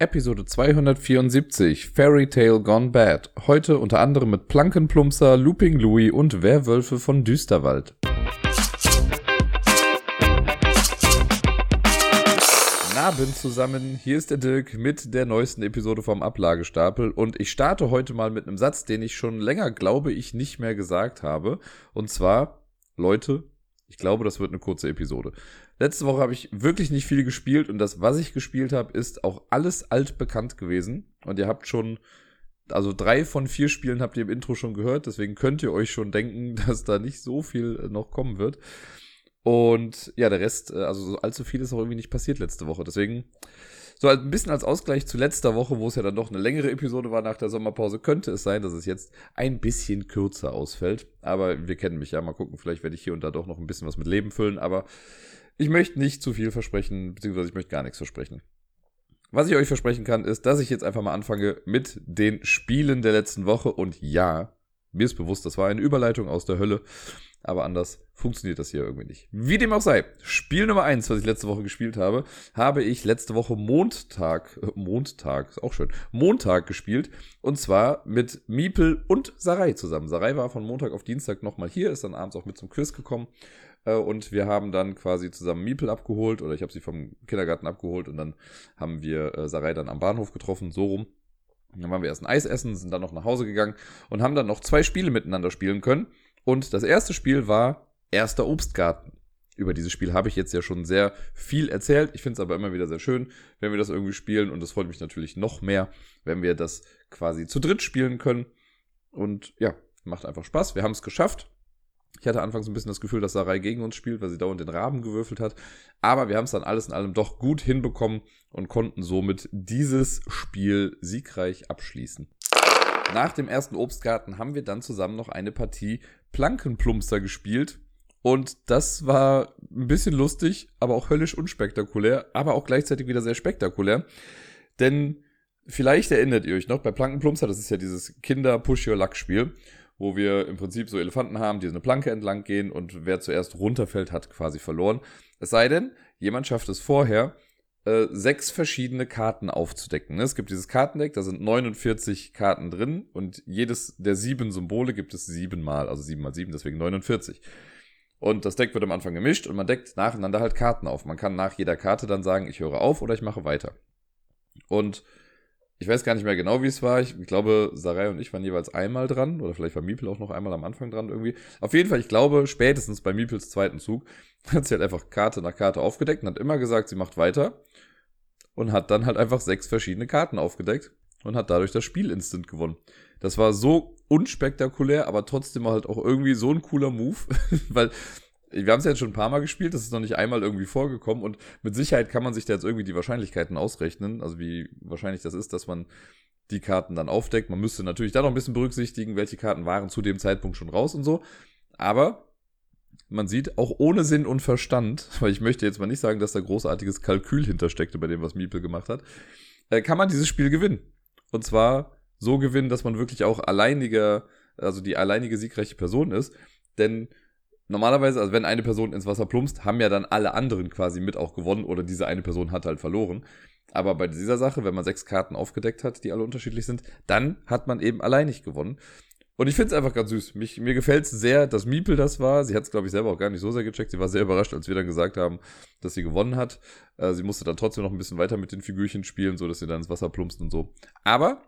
Episode 274 Fairy Tale Gone Bad. Heute unter anderem mit Plankenplumpser, Looping Louis und Werwölfe von Düsterwald. Abend zusammen, hier ist der Dirk mit der neuesten Episode vom Ablagestapel und ich starte heute mal mit einem Satz, den ich schon länger glaube ich nicht mehr gesagt habe. Und zwar, Leute, ich glaube, das wird eine kurze Episode. Letzte Woche habe ich wirklich nicht viel gespielt und das, was ich gespielt habe, ist auch alles altbekannt gewesen. Und ihr habt schon, also drei von vier Spielen habt ihr im Intro schon gehört, deswegen könnt ihr euch schon denken, dass da nicht so viel noch kommen wird. Und ja, der Rest, äh, also so allzu viel ist auch irgendwie nicht passiert letzte Woche. Deswegen, so ein bisschen als Ausgleich zu letzter Woche, wo es ja dann doch eine längere Episode war nach der Sommerpause, könnte es sein, dass es jetzt ein bisschen kürzer ausfällt. Aber wir kennen mich ja. Mal gucken, vielleicht werde ich hier und da doch noch ein bisschen was mit Leben füllen. Aber ich möchte nicht zu viel versprechen, beziehungsweise ich möchte gar nichts versprechen. Was ich euch versprechen kann, ist, dass ich jetzt einfach mal anfange mit den Spielen der letzten Woche. Und ja, mir ist bewusst, das war eine Überleitung aus der Hölle. Aber anders funktioniert das hier irgendwie nicht. Wie dem auch sei, Spiel Nummer eins, was ich letzte Woche gespielt habe, habe ich letzte Woche Montag, äh, Montag, ist auch schön, Montag gespielt. Und zwar mit Miepel und Sarai zusammen. Sarai war von Montag auf Dienstag nochmal hier, ist dann abends auch mit zum Quiz gekommen. Äh, und wir haben dann quasi zusammen Miepel abgeholt oder ich habe sie vom Kindergarten abgeholt und dann haben wir äh, Sarai dann am Bahnhof getroffen, so rum. Dann waren wir erst ein Eis essen, sind dann noch nach Hause gegangen und haben dann noch zwei Spiele miteinander spielen können. Und das erste Spiel war Erster Obstgarten. Über dieses Spiel habe ich jetzt ja schon sehr viel erzählt. Ich finde es aber immer wieder sehr schön, wenn wir das irgendwie spielen. Und es freut mich natürlich noch mehr, wenn wir das quasi zu dritt spielen können. Und ja, macht einfach Spaß. Wir haben es geschafft. Ich hatte anfangs ein bisschen das Gefühl, dass Sarai gegen uns spielt, weil sie dauernd den Raben gewürfelt hat. Aber wir haben es dann alles in allem doch gut hinbekommen und konnten somit dieses Spiel siegreich abschließen. Nach dem ersten Obstgarten haben wir dann zusammen noch eine Partie Plankenplumpster gespielt. Und das war ein bisschen lustig, aber auch höllisch unspektakulär, aber auch gleichzeitig wieder sehr spektakulär. Denn vielleicht erinnert ihr euch noch, bei Plankenplumpster, das ist ja dieses Kinder-Push-Your-Luck-Spiel, wo wir im Prinzip so Elefanten haben, die so eine Planke entlang gehen und wer zuerst runterfällt, hat quasi verloren. Es sei denn, jemand schafft es vorher, äh, sechs verschiedene Karten aufzudecken. Ne? Es gibt dieses Kartendeck, da sind 49 Karten drin und jedes der sieben Symbole gibt es siebenmal, also sieben mal sieben, deswegen 49. Und das Deck wird am Anfang gemischt und man deckt nacheinander halt Karten auf. Man kann nach jeder Karte dann sagen, ich höre auf oder ich mache weiter. Und ich weiß gar nicht mehr genau, wie es war. Ich glaube, Sarai und ich waren jeweils einmal dran. Oder vielleicht war Miepel auch noch einmal am Anfang dran irgendwie. Auf jeden Fall, ich glaube, spätestens bei Miepels zweiten Zug hat sie halt einfach Karte nach Karte aufgedeckt und hat immer gesagt, sie macht weiter und hat dann halt einfach sechs verschiedene Karten aufgedeckt und hat dadurch das Spiel instant gewonnen. Das war so unspektakulär, aber trotzdem halt auch irgendwie so ein cooler Move, weil wir haben es ja jetzt schon ein paar Mal gespielt, das ist noch nicht einmal irgendwie vorgekommen und mit Sicherheit kann man sich da jetzt irgendwie die Wahrscheinlichkeiten ausrechnen, also wie wahrscheinlich das ist, dass man die Karten dann aufdeckt. Man müsste natürlich da noch ein bisschen berücksichtigen, welche Karten waren zu dem Zeitpunkt schon raus und so. Aber man sieht, auch ohne Sinn und Verstand, weil ich möchte jetzt mal nicht sagen, dass da großartiges Kalkül hintersteckte bei dem, was Miepel gemacht hat, äh, kann man dieses Spiel gewinnen. Und zwar so gewinnen, dass man wirklich auch alleiniger, also die alleinige siegreiche Person ist. Denn normalerweise, also wenn eine Person ins Wasser plumpst, haben ja dann alle anderen quasi mit auch gewonnen oder diese eine Person hat halt verloren. Aber bei dieser Sache, wenn man sechs Karten aufgedeckt hat, die alle unterschiedlich sind, dann hat man eben alleinig gewonnen. Und ich finde es einfach ganz süß. Mich, mir gefällt es sehr, dass Miepel das war. Sie hat es, glaube ich, selber auch gar nicht so sehr gecheckt. Sie war sehr überrascht, als wir dann gesagt haben, dass sie gewonnen hat. Äh, sie musste dann trotzdem noch ein bisschen weiter mit den Figürchen spielen, so dass sie dann ins Wasser plumpst und so. Aber,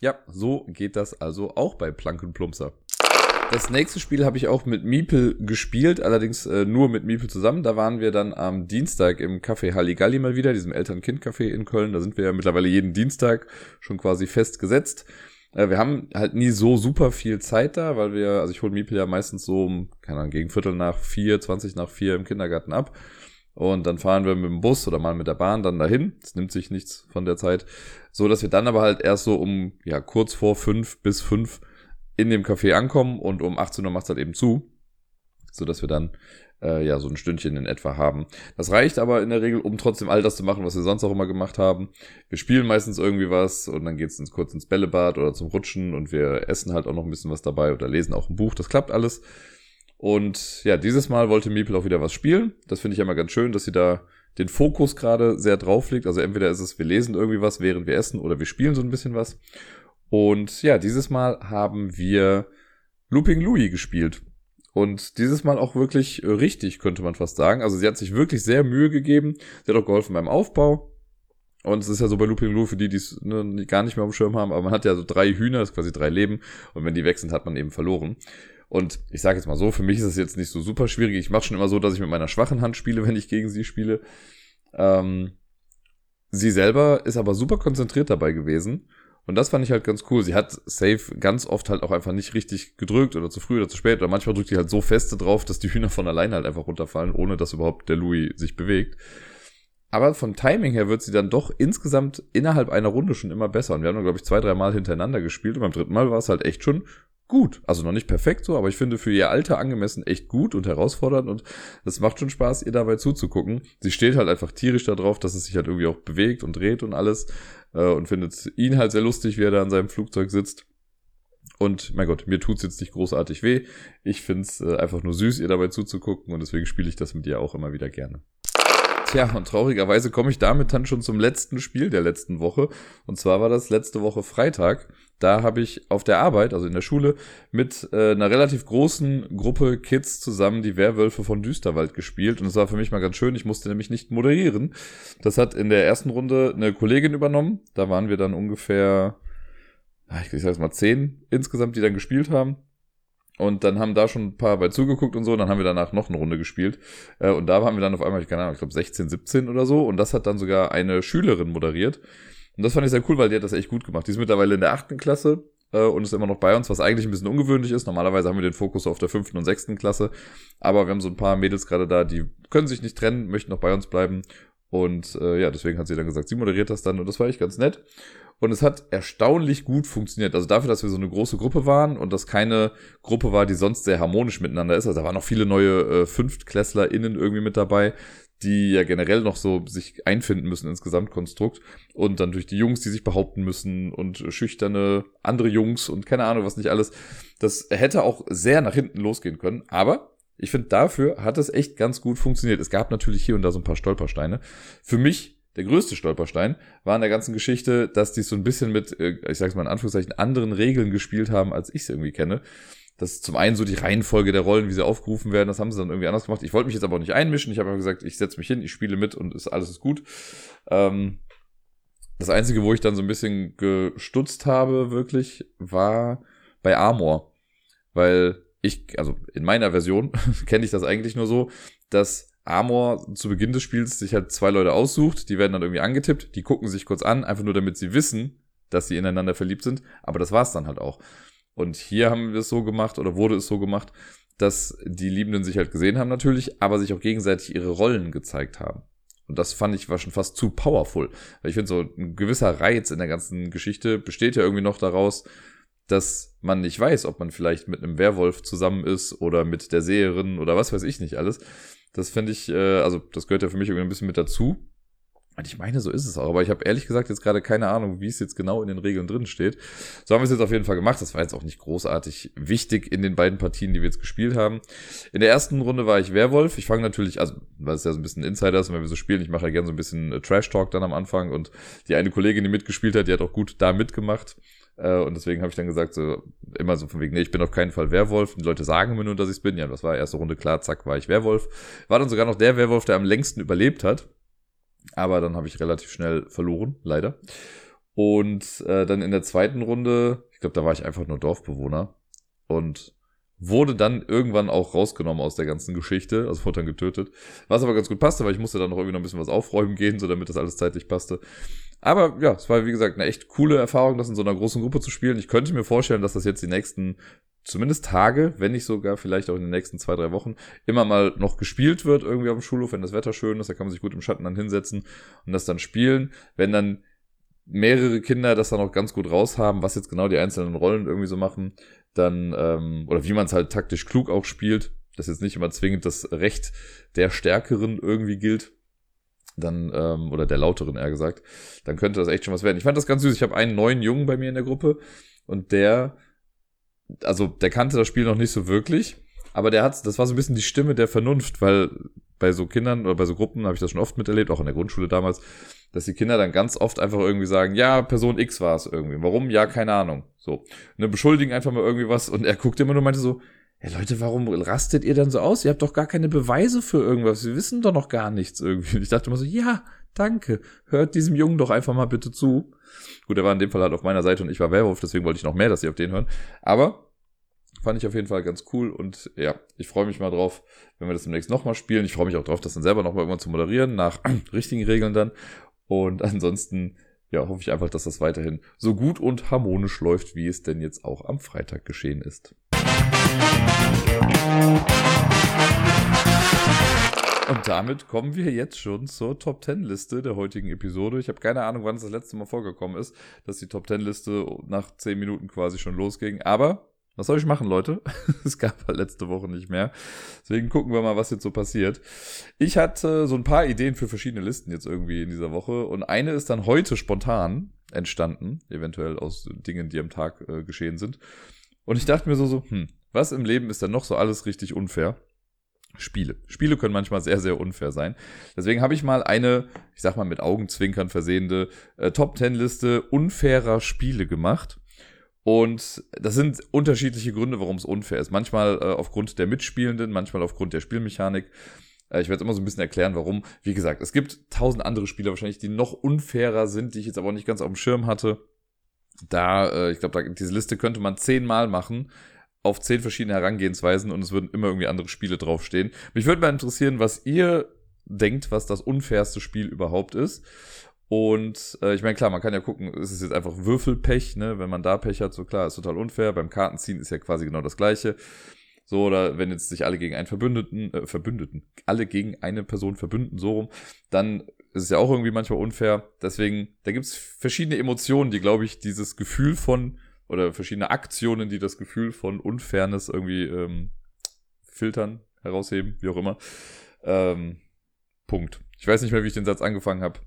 ja, so geht das also auch bei Plankenplumpser. Das nächste Spiel habe ich auch mit Miepel gespielt, allerdings äh, nur mit Miepel zusammen. Da waren wir dann am Dienstag im Café Halligalli mal wieder, diesem Eltern-Kind-Café in Köln. Da sind wir ja mittlerweile jeden Dienstag schon quasi festgesetzt. Äh, wir haben halt nie so super viel Zeit da, weil wir, also ich hole Miepel ja meistens so um, keine Ahnung, gegen Viertel nach vier, zwanzig nach vier im Kindergarten ab. Und dann fahren wir mit dem Bus oder mal mit der Bahn dann dahin. Es nimmt sich nichts von der Zeit. So dass wir dann aber halt erst so um, ja, kurz vor fünf bis fünf in dem Café ankommen und um 18 Uhr macht es halt eben zu. So dass wir dann äh, ja so ein Stündchen in etwa haben. Das reicht aber in der Regel, um trotzdem all das zu machen, was wir sonst auch immer gemacht haben. Wir spielen meistens irgendwie was und dann geht's ins, kurz ins Bällebad oder zum Rutschen und wir essen halt auch noch ein bisschen was dabei oder lesen auch ein Buch. Das klappt alles. Und ja, dieses Mal wollte Miepel auch wieder was spielen. Das finde ich ja immer ganz schön, dass sie da den Fokus gerade sehr drauf liegt. Also entweder ist es, wir lesen irgendwie was, während wir essen, oder wir spielen so ein bisschen was. Und ja, dieses Mal haben wir Looping Louis gespielt. Und dieses Mal auch wirklich richtig, könnte man fast sagen. Also sie hat sich wirklich sehr Mühe gegeben. Sie hat auch geholfen beim Aufbau. Und es ist ja so bei Looping Lou, für die, die es ne, gar nicht mehr auf dem Schirm haben, aber man hat ja so drei Hühner, das ist quasi drei Leben. Und wenn die weg sind, hat man eben verloren. Und ich sage jetzt mal so, für mich ist es jetzt nicht so super schwierig. Ich mache schon immer so, dass ich mit meiner schwachen Hand spiele, wenn ich gegen sie spiele. Ähm, sie selber ist aber super konzentriert dabei gewesen. Und das fand ich halt ganz cool. Sie hat Safe ganz oft halt auch einfach nicht richtig gedrückt oder zu früh oder zu spät. Oder manchmal drückt sie halt so feste drauf, dass die Hühner von alleine halt einfach runterfallen, ohne dass überhaupt der Louis sich bewegt. Aber vom Timing her wird sie dann doch insgesamt innerhalb einer Runde schon immer besser. Und wir haben glaube ich, zwei, drei Mal hintereinander gespielt. Und beim dritten Mal war es halt echt schon gut. Also noch nicht perfekt so, aber ich finde für ihr Alter angemessen echt gut und herausfordernd. Und es macht schon Spaß, ihr dabei zuzugucken. Sie steht halt einfach tierisch darauf, dass es sich halt irgendwie auch bewegt und dreht und alles. Äh, und findet ihn halt sehr lustig, wie er da in seinem Flugzeug sitzt. Und mein Gott, mir tut's jetzt nicht großartig weh. Ich find's äh, einfach nur süß, ihr dabei zuzugucken und deswegen spiele ich das mit ihr auch immer wieder gerne. Tja, und traurigerweise komme ich damit dann schon zum letzten Spiel der letzten Woche. Und zwar war das letzte Woche Freitag. Da habe ich auf der Arbeit, also in der Schule, mit äh, einer relativ großen Gruppe Kids zusammen die Werwölfe von Düsterwald gespielt. Und es war für mich mal ganz schön. Ich musste nämlich nicht moderieren. Das hat in der ersten Runde eine Kollegin übernommen. Da waren wir dann ungefähr, ich sag jetzt mal zehn insgesamt, die dann gespielt haben. Und dann haben da schon ein paar bei zugeguckt und so. Und dann haben wir danach noch eine Runde gespielt. Äh, und da waren wir dann auf einmal, ich keine Ahnung, ich glaube 16, 17 oder so. Und das hat dann sogar eine Schülerin moderiert. Und das fand ich sehr cool, weil die hat das echt gut gemacht. Die ist mittlerweile in der achten Klasse äh, und ist immer noch bei uns, was eigentlich ein bisschen ungewöhnlich ist. Normalerweise haben wir den Fokus auf der fünften und sechsten Klasse. Aber wir haben so ein paar Mädels gerade da, die können sich nicht trennen, möchten noch bei uns bleiben. Und äh, ja, deswegen hat sie dann gesagt, sie moderiert das dann und das war echt ganz nett. Und es hat erstaunlich gut funktioniert. Also dafür, dass wir so eine große Gruppe waren und das keine Gruppe war, die sonst sehr harmonisch miteinander ist. Also da waren noch viele neue äh, FünftklässlerInnen irgendwie mit dabei, die ja generell noch so sich einfinden müssen ins Gesamtkonstrukt. Und dann durch die Jungs, die sich behaupten müssen und schüchterne andere Jungs und keine Ahnung, was nicht alles. Das hätte auch sehr nach hinten losgehen können. Aber ich finde, dafür hat es echt ganz gut funktioniert. Es gab natürlich hier und da so ein paar Stolpersteine. Für mich der größte Stolperstein war in der ganzen Geschichte, dass die so ein bisschen mit, äh, ich sag's mal in Anführungszeichen, anderen Regeln gespielt haben, als ich es irgendwie kenne. Das ist zum einen so die Reihenfolge der Rollen, wie sie aufgerufen werden, das haben sie dann irgendwie anders gemacht. Ich wollte mich jetzt aber auch nicht einmischen. Ich habe gesagt, ich setze mich hin, ich spiele mit und ist alles ist gut. Ähm, das Einzige, wo ich dann so ein bisschen gestutzt habe, wirklich, war bei Armor. Weil ich, also in meiner Version kenne ich das eigentlich nur so, dass Amor zu Beginn des Spiels sich halt zwei Leute aussucht, die werden dann irgendwie angetippt, die gucken sich kurz an, einfach nur damit sie wissen, dass sie ineinander verliebt sind, aber das war's dann halt auch. Und hier haben wir es so gemacht oder wurde es so gemacht, dass die Liebenden sich halt gesehen haben natürlich, aber sich auch gegenseitig ihre Rollen gezeigt haben. Und das fand ich war schon fast zu powerful. Weil ich finde, so ein gewisser Reiz in der ganzen Geschichte besteht ja irgendwie noch daraus, dass man nicht weiß, ob man vielleicht mit einem Werwolf zusammen ist oder mit der Seherin oder was weiß ich nicht alles. Das finde ich, äh, also das gehört ja für mich irgendwie ein bisschen mit dazu. Und ich meine, so ist es auch. Aber ich habe ehrlich gesagt jetzt gerade keine Ahnung, wie es jetzt genau in den Regeln drin steht. So haben wir es jetzt auf jeden Fall gemacht. Das war jetzt auch nicht großartig wichtig in den beiden Partien, die wir jetzt gespielt haben. In der ersten Runde war ich Werwolf. Ich fange natürlich, also weil es ja so ein bisschen Insider ist, wenn wir so spielen, ich mache ja gerne so ein bisschen äh, Trash-Talk dann am Anfang. Und die eine Kollegin, die mitgespielt hat, die hat auch gut da mitgemacht. Äh, und deswegen habe ich dann gesagt, so immer so von wegen, nee, ich bin auf keinen Fall Werwolf. Die Leute sagen mir nur, dass ich es bin. Ja, das war erste Runde klar, zack, war ich Werwolf. War dann sogar noch der Werwolf, der am längsten überlebt hat. Aber dann habe ich relativ schnell verloren, leider. Und äh, dann in der zweiten Runde, ich glaube, da war ich einfach nur Dorfbewohner. Und wurde dann irgendwann auch rausgenommen aus der ganzen Geschichte, also wurde dann getötet. Was aber ganz gut passte, weil ich musste dann noch irgendwie noch ein bisschen was aufräumen gehen, so damit das alles zeitlich passte. Aber ja, es war wie gesagt eine echt coole Erfahrung, das in so einer großen Gruppe zu spielen. Ich könnte mir vorstellen, dass das jetzt die nächsten zumindest Tage, wenn nicht sogar vielleicht auch in den nächsten zwei, drei Wochen, immer mal noch gespielt wird irgendwie auf dem Schulhof, wenn das Wetter schön ist, da kann man sich gut im Schatten dann hinsetzen und das dann spielen. Wenn dann mehrere Kinder das dann auch ganz gut raushaben, was jetzt genau die einzelnen Rollen irgendwie so machen, dann, ähm, oder wie man es halt taktisch klug auch spielt, dass jetzt nicht immer zwingend das Recht der Stärkeren irgendwie gilt, dann, ähm, oder der Lauteren eher gesagt, dann könnte das echt schon was werden. Ich fand das ganz süß. Ich habe einen neuen Jungen bei mir in der Gruppe und der, also der kannte das Spiel noch nicht so wirklich. Aber der hat, das war so ein bisschen die Stimme der Vernunft, weil bei so Kindern oder bei so Gruppen habe ich das schon oft miterlebt, auch in der Grundschule damals, dass die Kinder dann ganz oft einfach irgendwie sagen, ja, Person X war es irgendwie. Warum? Ja, keine Ahnung. So. Dann beschuldigen einfach mal irgendwie was und er guckt immer nur und meinte so, ja Leute, warum rastet ihr dann so aus? Ihr habt doch gar keine Beweise für irgendwas. Wir wissen doch noch gar nichts irgendwie. Und ich dachte immer so, ja, danke. Hört diesem Jungen doch einfach mal bitte zu. Gut, er war in dem Fall halt auf meiner Seite und ich war Werwolf, deswegen wollte ich noch mehr, dass sie auf den hören. Aber fand ich auf jeden Fall ganz cool und ja, ich freue mich mal drauf, wenn wir das demnächst nochmal spielen. Ich freue mich auch drauf, das dann selber nochmal irgendwann zu moderieren, nach richtigen Regeln dann. Und ansonsten, ja, hoffe ich einfach, dass das weiterhin so gut und harmonisch läuft, wie es denn jetzt auch am Freitag geschehen ist. Und damit kommen wir jetzt schon zur Top 10 Liste der heutigen Episode. Ich habe keine Ahnung, wann es das letzte Mal vorgekommen ist, dass die Top 10 Liste nach 10 Minuten quasi schon losging. Aber was soll ich machen, Leute? es gab halt letzte Woche nicht mehr. Deswegen gucken wir mal, was jetzt so passiert. Ich hatte so ein paar Ideen für verschiedene Listen jetzt irgendwie in dieser Woche. Und eine ist dann heute spontan entstanden, eventuell aus Dingen, die am Tag äh, geschehen sind. Und ich dachte mir so, so, hm, was im Leben ist denn noch so alles richtig unfair? Spiele. Spiele können manchmal sehr, sehr unfair sein. Deswegen habe ich mal eine, ich sag mal mit Augenzwinkern versehende äh, Top 10 Liste unfairer Spiele gemacht. Und das sind unterschiedliche Gründe, warum es unfair ist. Manchmal äh, aufgrund der Mitspielenden, manchmal aufgrund der Spielmechanik. Äh, ich werde immer so ein bisschen erklären, warum. Wie gesagt, es gibt tausend andere Spiele wahrscheinlich, die noch unfairer sind, die ich jetzt aber auch nicht ganz auf dem Schirm hatte. Da, äh, ich glaube, diese Liste könnte man zehnmal machen auf zehn verschiedene Herangehensweisen und es würden immer irgendwie andere Spiele draufstehen. Mich würde mal interessieren, was ihr denkt, was das unfairste Spiel überhaupt ist. Und äh, ich meine, klar, man kann ja gucken, ist es jetzt einfach Würfelpech, ne? Wenn man da Pech hat, so klar, ist total unfair. Beim Kartenziehen ist ja quasi genau das gleiche. So, oder wenn jetzt sich alle gegen einen Verbündeten, äh, Verbündeten, alle gegen eine Person verbünden, so rum, dann ist es ja auch irgendwie manchmal unfair. Deswegen, da gibt's verschiedene Emotionen, die, glaube ich, dieses Gefühl von, oder verschiedene Aktionen, die das Gefühl von Unfairness irgendwie ähm, filtern, herausheben, wie auch immer. Ähm, Punkt. Ich weiß nicht mehr, wie ich den Satz angefangen habe.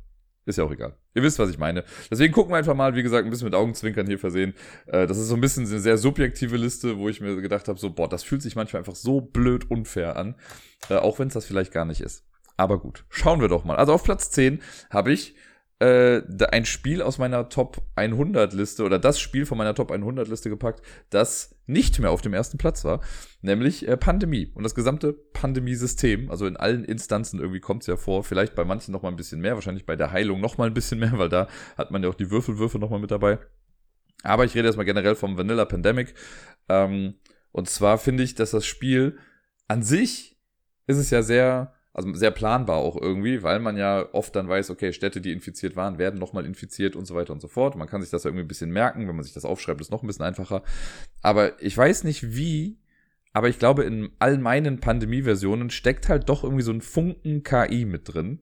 Ist ja auch egal. Ihr wisst, was ich meine. Deswegen gucken wir einfach mal, wie gesagt, ein bisschen mit Augenzwinkern hier versehen. Äh, das ist so ein bisschen eine sehr subjektive Liste, wo ich mir gedacht habe, so, boah, das fühlt sich manchmal einfach so blöd unfair an. Äh, auch wenn es das vielleicht gar nicht ist. Aber gut, schauen wir doch mal. Also auf Platz 10 habe ich äh, ein Spiel aus meiner Top 100 Liste oder das Spiel von meiner Top 100 Liste gepackt, das nicht mehr auf dem ersten Platz war, nämlich äh, Pandemie und das gesamte Pandemiesystem, also in allen Instanzen irgendwie kommt es ja vor, vielleicht bei manchen noch mal ein bisschen mehr, wahrscheinlich bei der Heilung noch mal ein bisschen mehr, weil da hat man ja auch die Würfelwürfe noch mal mit dabei. Aber ich rede erstmal generell vom Vanilla Pandemic. Ähm, und zwar finde ich, dass das Spiel an sich ist es ja sehr also sehr planbar auch irgendwie, weil man ja oft dann weiß, okay, Städte, die infiziert waren, werden nochmal infiziert und so weiter und so fort. Man kann sich das irgendwie ein bisschen merken, wenn man sich das aufschreibt, ist noch ein bisschen einfacher. Aber ich weiß nicht wie, aber ich glaube, in all meinen Pandemie-Versionen steckt halt doch irgendwie so ein Funken KI mit drin,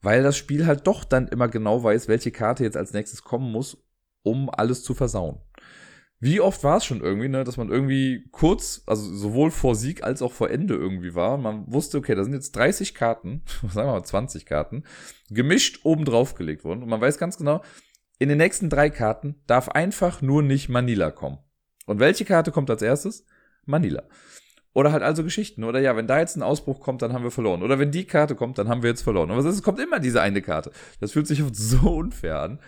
weil das Spiel halt doch dann immer genau weiß, welche Karte jetzt als nächstes kommen muss, um alles zu versauen. Wie oft war es schon irgendwie, ne, dass man irgendwie kurz, also sowohl vor Sieg als auch vor Ende irgendwie war. Man wusste, okay, da sind jetzt 30 Karten, sagen wir mal 20 Karten, gemischt oben drauf gelegt worden. Und man weiß ganz genau, in den nächsten drei Karten darf einfach nur nicht Manila kommen. Und welche Karte kommt als erstes? Manila. Oder halt also Geschichten. Oder ja, wenn da jetzt ein Ausbruch kommt, dann haben wir verloren. Oder wenn die Karte kommt, dann haben wir jetzt verloren. Aber es kommt immer diese eine Karte. Das fühlt sich oft so unfair an.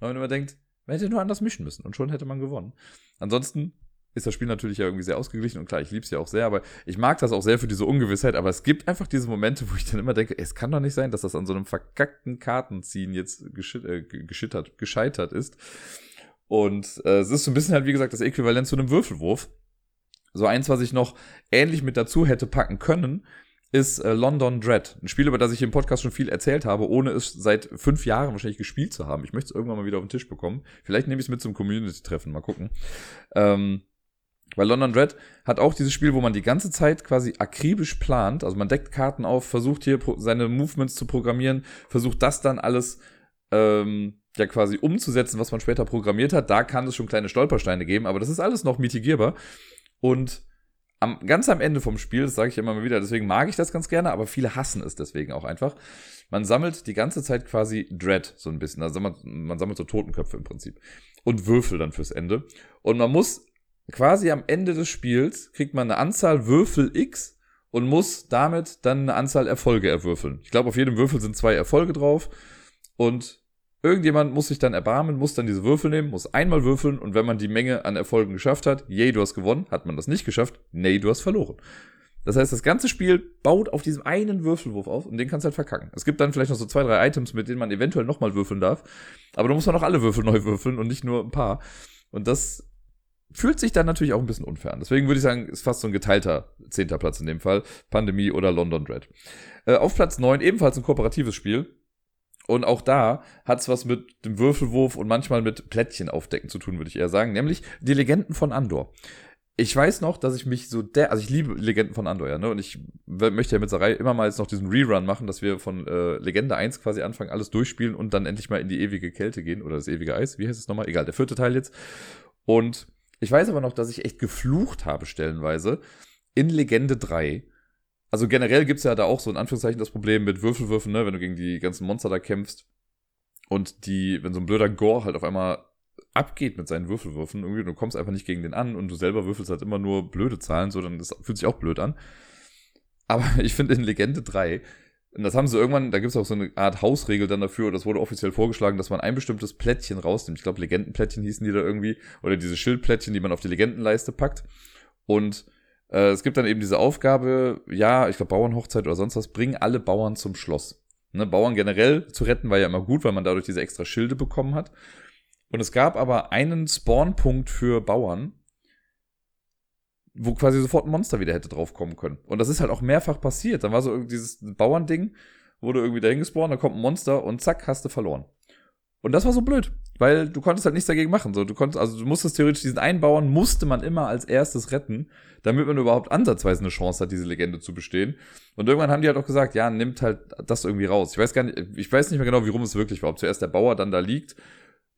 Weil man immer denkt, man hätte nur anders mischen müssen und schon hätte man gewonnen. Ansonsten ist das Spiel natürlich ja irgendwie sehr ausgeglichen und klar, ich liebe es ja auch sehr, aber ich mag das auch sehr für diese Ungewissheit, aber es gibt einfach diese Momente, wo ich dann immer denke, es kann doch nicht sein, dass das an so einem verkackten Kartenziehen jetzt äh, geschittert, gescheitert ist. Und äh, es ist so ein bisschen halt, wie gesagt, das Äquivalent zu einem Würfelwurf. So eins, was ich noch ähnlich mit dazu hätte packen können, ist äh, London Dread. Ein Spiel, über das ich im Podcast schon viel erzählt habe, ohne es seit fünf Jahren wahrscheinlich gespielt zu haben. Ich möchte es irgendwann mal wieder auf den Tisch bekommen. Vielleicht nehme ich es mit zum Community-Treffen. Mal gucken. Ähm, weil London Dread hat auch dieses Spiel, wo man die ganze Zeit quasi akribisch plant. Also man deckt Karten auf, versucht hier seine Movements zu programmieren, versucht das dann alles ähm, ja quasi umzusetzen, was man später programmiert hat. Da kann es schon kleine Stolpersteine geben, aber das ist alles noch mitigierbar. Und am, ganz am Ende vom Spiel, das sage ich immer mal wieder, deswegen mag ich das ganz gerne, aber viele hassen es deswegen auch einfach. Man sammelt die ganze Zeit quasi Dread so ein bisschen. Also man, man sammelt so Totenköpfe im Prinzip. Und Würfel dann fürs Ende. Und man muss quasi am Ende des Spiels kriegt man eine Anzahl Würfel X und muss damit dann eine Anzahl Erfolge erwürfeln. Ich glaube, auf jedem Würfel sind zwei Erfolge drauf und irgendjemand muss sich dann erbarmen, muss dann diese Würfel nehmen, muss einmal würfeln und wenn man die Menge an Erfolgen geschafft hat, yay, du hast gewonnen, hat man das nicht geschafft, nee, du hast verloren. Das heißt, das ganze Spiel baut auf diesem einen Würfelwurf auf und den kannst du halt verkacken. Es gibt dann vielleicht noch so zwei, drei Items, mit denen man eventuell nochmal würfeln darf. Aber da muss man auch alle Würfel neu würfeln und nicht nur ein paar. Und das fühlt sich dann natürlich auch ein bisschen unfair an. Deswegen würde ich sagen, ist fast so ein geteilter zehnter Platz in dem Fall. Pandemie oder London Dread. Äh, auf Platz neun ebenfalls ein kooperatives Spiel. Und auch da hat es was mit dem Würfelwurf und manchmal mit Plättchen aufdecken zu tun, würde ich eher sagen. Nämlich die Legenden von Andor ich weiß noch, dass ich mich so der, also ich liebe Legenden von Andor, ja, ne? Und ich möchte ja mit Sarai immer mal jetzt noch diesen Rerun machen, dass wir von äh, Legende 1 quasi anfangen, alles durchspielen und dann endlich mal in die ewige Kälte gehen oder das ewige Eis, wie heißt es nochmal? Egal, der vierte Teil jetzt. Und ich weiß aber noch, dass ich echt geflucht habe, stellenweise, in Legende 3. Also generell gibt's ja da auch so in Anführungszeichen das Problem mit Würfelwürfen, ne, wenn du gegen die ganzen Monster da kämpfst. Und die, wenn so ein blöder Gore halt auf einmal abgeht mit seinen Würfelwürfen. Irgendwie, du kommst einfach nicht gegen den an und du selber würfelst halt immer nur blöde Zahlen, so dann das fühlt sich auch blöd an. Aber ich finde in Legende 3, und das haben sie irgendwann, da gibt es auch so eine Art Hausregel dann dafür, das wurde offiziell vorgeschlagen, dass man ein bestimmtes Plättchen rausnimmt. Ich glaube, Legendenplättchen hießen die da irgendwie, oder diese Schildplättchen, die man auf die Legendenleiste packt. Und äh, es gibt dann eben diese Aufgabe, ja, ich glaube, Bauernhochzeit oder sonst was, bringen alle Bauern zum Schloss. Ne, Bauern generell zu retten war ja immer gut, weil man dadurch diese extra Schilde bekommen hat. Und es gab aber einen Spawnpunkt für Bauern, wo quasi sofort ein Monster wieder hätte draufkommen können. Und das ist halt auch mehrfach passiert. Dann war so dieses Bauernding, wurde irgendwie dahin gespawnt, da kommt ein Monster und zack, hast du verloren. Und das war so blöd, weil du konntest halt nichts dagegen machen. So, du konntest, also du musstest theoretisch diesen einen Bauern musste man immer als erstes retten, damit man überhaupt ansatzweise eine Chance hat, diese Legende zu bestehen. Und irgendwann haben die halt auch gesagt, ja, nimmt halt das irgendwie raus. Ich weiß gar nicht, ich weiß nicht mehr genau, wie rum es wirklich war. Ob zuerst der Bauer dann da liegt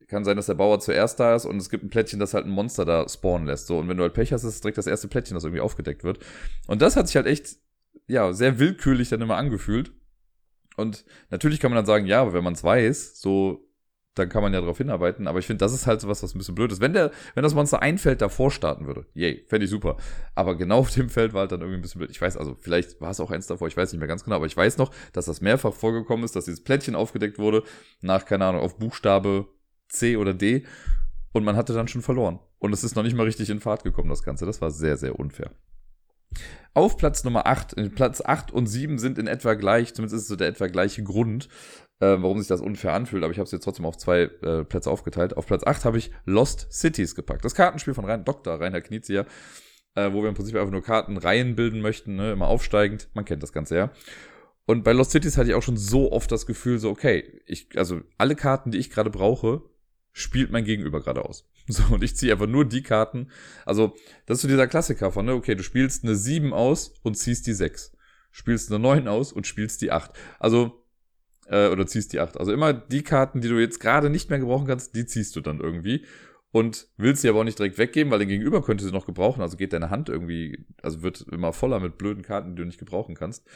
kann sein, dass der Bauer zuerst da ist und es gibt ein Plättchen, das halt ein Monster da spawnen lässt. So, und wenn du halt Pech hast, ist es direkt das erste Plättchen, das irgendwie aufgedeckt wird. Und das hat sich halt echt, ja, sehr willkürlich dann immer angefühlt. Und natürlich kann man dann sagen, ja, aber wenn man es weiß, so, dann kann man ja darauf hinarbeiten. Aber ich finde, das ist halt so was, was ein bisschen blöd ist. Wenn der, wenn das Monster ein Feld davor starten würde, yay, fände ich super. Aber genau auf dem Feld war halt dann irgendwie ein bisschen blöd. Ich weiß, also vielleicht war es auch eins davor, ich weiß nicht mehr ganz genau, aber ich weiß noch, dass das mehrfach vorgekommen ist, dass dieses Plättchen aufgedeckt wurde, nach, keine Ahnung, auf Buchstabe C oder D und man hatte dann schon verloren. Und es ist noch nicht mal richtig in Fahrt gekommen, das Ganze. Das war sehr, sehr unfair. Auf Platz Nummer 8, Platz 8 und 7 sind in etwa gleich, zumindest ist es so der etwa gleiche Grund, äh, warum sich das unfair anfühlt, aber ich habe es jetzt trotzdem auf zwei äh, Plätze aufgeteilt. Auf Platz 8 habe ich Lost Cities gepackt. Das Kartenspiel von Rein, Dr. Rainer Knizia, äh, wo wir im Prinzip einfach nur Kartenreihen bilden möchten, ne, immer aufsteigend. Man kennt das Ganze ja. Und bei Lost Cities hatte ich auch schon so oft das Gefühl, so, okay, ich, also alle Karten, die ich gerade brauche, spielt mein Gegenüber gerade aus. So, und ich ziehe einfach nur die Karten. Also, das ist so dieser Klassiker von, ne, okay, du spielst eine 7 aus und ziehst die 6. Spielst eine 9 aus und spielst die 8. Also, äh, oder ziehst die 8. Also immer die Karten, die du jetzt gerade nicht mehr gebrauchen kannst, die ziehst du dann irgendwie. Und willst sie aber auch nicht direkt weggeben, weil den Gegenüber könnte sie noch gebrauchen. Also geht deine Hand irgendwie, also wird immer voller mit blöden Karten, die du nicht gebrauchen kannst.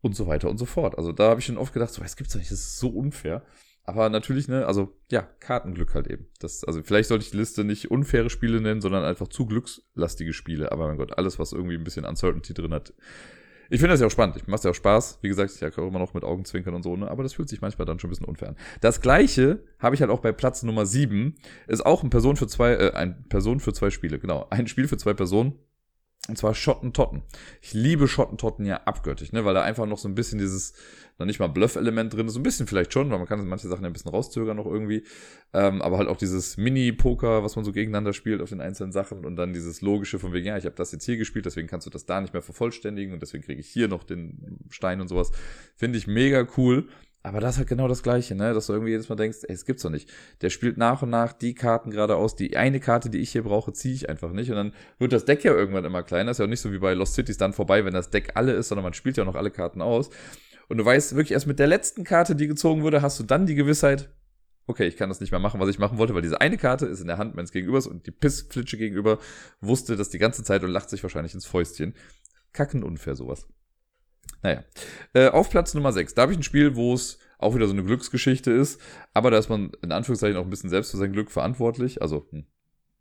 Und so weiter und so fort. Also da habe ich schon oft gedacht, so, es gibt's doch nicht, das ist so unfair. Aber natürlich, ne, also ja, Kartenglück halt eben. Das, also vielleicht sollte ich die Liste nicht unfaire Spiele nennen, sondern einfach zu glückslastige Spiele. Aber mein Gott, alles, was irgendwie ein bisschen Uncertainty drin hat. Ich finde das ja auch spannend. Ich mache ja auch Spaß. Wie gesagt, ich ja immer noch mit Augenzwinkern und so, ne? Aber das fühlt sich manchmal dann schon ein bisschen unfair an. Das gleiche habe ich halt auch bei Platz Nummer 7. Ist auch ein Person für zwei, äh, ein Person für zwei Spiele, genau. Ein Spiel für zwei Personen. Und zwar Schottentotten. Ich liebe Schottentotten ja abgöttig, ne? Weil da einfach noch so ein bisschen dieses noch nicht mal Bluff-Element drin ist. Ein bisschen vielleicht schon, weil man kann manche Sachen ja ein bisschen rauszögern noch irgendwie. Ähm, aber halt auch dieses Mini-Poker, was man so gegeneinander spielt auf den einzelnen Sachen und dann dieses logische von wegen, ja, ich habe das jetzt hier gespielt, deswegen kannst du das da nicht mehr vervollständigen und deswegen kriege ich hier noch den Stein und sowas. Finde ich mega cool. Aber das ist halt genau das Gleiche, ne? Dass du irgendwie jedes Mal denkst, ey, es gibt's doch nicht. Der spielt nach und nach die Karten gerade aus. Die eine Karte, die ich hier brauche, ziehe ich einfach nicht. Und dann wird das Deck ja irgendwann immer kleiner. ist ja auch nicht so wie bei Lost Cities dann vorbei, wenn das Deck alle ist, sondern man spielt ja noch alle Karten aus. Und du weißt wirklich erst mit der letzten Karte, die gezogen wurde, hast du dann die Gewissheit, okay, ich kann das nicht mehr machen, was ich machen wollte, weil diese eine Karte ist in der Hand meines Gegenübers und die Pissflitsche gegenüber wusste das die ganze Zeit und lacht sich wahrscheinlich ins Fäustchen. Kacken unfair sowas. Naja. Äh, auf Platz Nummer 6. Da habe ich ein Spiel, wo es auch wieder so eine Glücksgeschichte ist, aber da ist man in Anführungszeichen auch ein bisschen selbst für sein Glück verantwortlich. Also hm,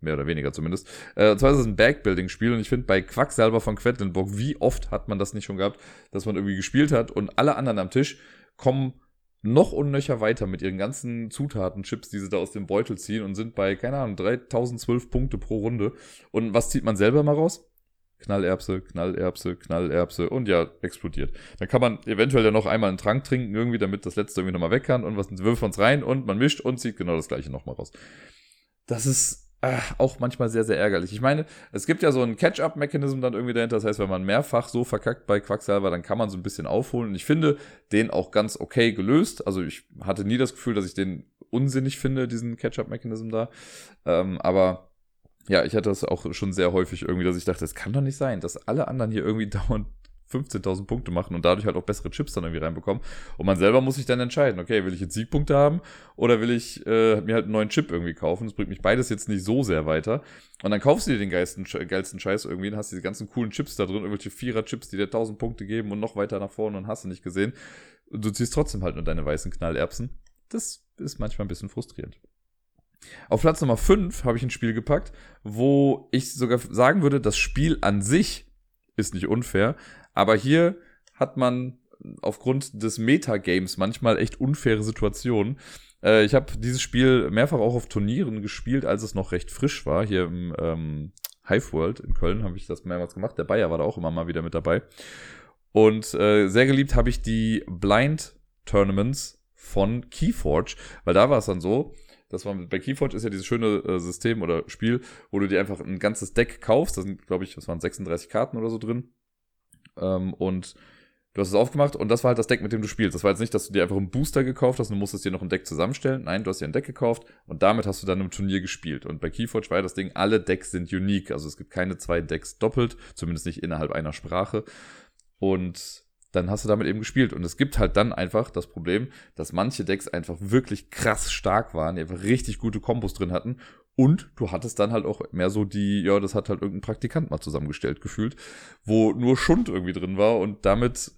Mehr oder weniger zumindest. Äh, und zwar ist es ein Backbuilding-Spiel und ich finde bei Quacksalber von Quedlinburg, wie oft hat man das nicht schon gehabt, dass man irgendwie gespielt hat und alle anderen am Tisch kommen noch unnöcher weiter mit ihren ganzen Zutaten, Chips, die sie da aus dem Beutel ziehen und sind bei, keine Ahnung, 3012 Punkte pro Runde. Und was zieht man selber mal raus? Knallerbse, Knallerbse, Knallerbse und ja, explodiert. Dann kann man eventuell ja noch einmal einen Trank trinken, irgendwie, damit das letzte irgendwie nochmal weg kann und was wirft man es rein und man mischt und zieht genau das gleiche nochmal raus. Das ist äh, auch manchmal sehr, sehr ärgerlich. Ich meine, es gibt ja so einen Catch-up-Mechanism dann irgendwie dahinter. Das heißt, wenn man mehrfach so verkackt bei Quacksalber, dann kann man so ein bisschen aufholen. Und ich finde den auch ganz okay gelöst. Also ich hatte nie das Gefühl, dass ich den unsinnig finde, diesen Catch-up-Mechanism da. Ähm, aber ja, ich hatte das auch schon sehr häufig irgendwie, dass ich dachte, es kann doch nicht sein, dass alle anderen hier irgendwie dauernd 15.000 Punkte machen und dadurch halt auch bessere Chips dann irgendwie reinbekommen. Und man selber muss sich dann entscheiden, okay, will ich jetzt Siegpunkte haben oder will ich äh, mir halt einen neuen Chip irgendwie kaufen? Das bringt mich beides jetzt nicht so sehr weiter. Und dann kaufst du dir den geilsten, geilsten Scheiß irgendwie und hast diese ganzen coolen Chips da drin, irgendwelche Vierer-Chips, die dir 1000 Punkte geben und noch weiter nach vorne und hast du nicht gesehen. Und du ziehst trotzdem halt nur deine weißen Knallerbsen. Das ist manchmal ein bisschen frustrierend. Auf Platz Nummer 5 habe ich ein Spiel gepackt, wo ich sogar sagen würde, das Spiel an sich ist nicht unfair, aber hier hat man aufgrund des Metagames manchmal echt unfaire Situationen. Äh, ich habe dieses Spiel mehrfach auch auf Turnieren gespielt, als es noch recht frisch war. Hier im ähm, Hive World in Köln habe ich das mehrmals gemacht. Der Bayer war da auch immer mal wieder mit dabei. Und äh, sehr geliebt habe ich die Blind Tournaments von Keyforge, weil da war es dann so, das war bei Keyforge ist ja dieses schöne äh, System oder Spiel, wo du dir einfach ein ganzes Deck kaufst. Da sind, glaube ich, das waren 36 Karten oder so drin. Ähm, und du hast es aufgemacht und das war halt das Deck, mit dem du spielst. Das war jetzt nicht, dass du dir einfach einen Booster gekauft hast und du musstest dir noch ein Deck zusammenstellen. Nein, du hast dir ein Deck gekauft und damit hast du dann im Turnier gespielt. Und bei Keyforge war ja das Ding, alle Decks sind unique. Also es gibt keine zwei Decks doppelt, zumindest nicht innerhalb einer Sprache. Und dann hast du damit eben gespielt. Und es gibt halt dann einfach das Problem, dass manche Decks einfach wirklich krass stark waren, die einfach richtig gute Kombos drin hatten und du hattest dann halt auch mehr so die, ja, das hat halt irgendein Praktikant mal zusammengestellt gefühlt, wo nur Schund irgendwie drin war und damit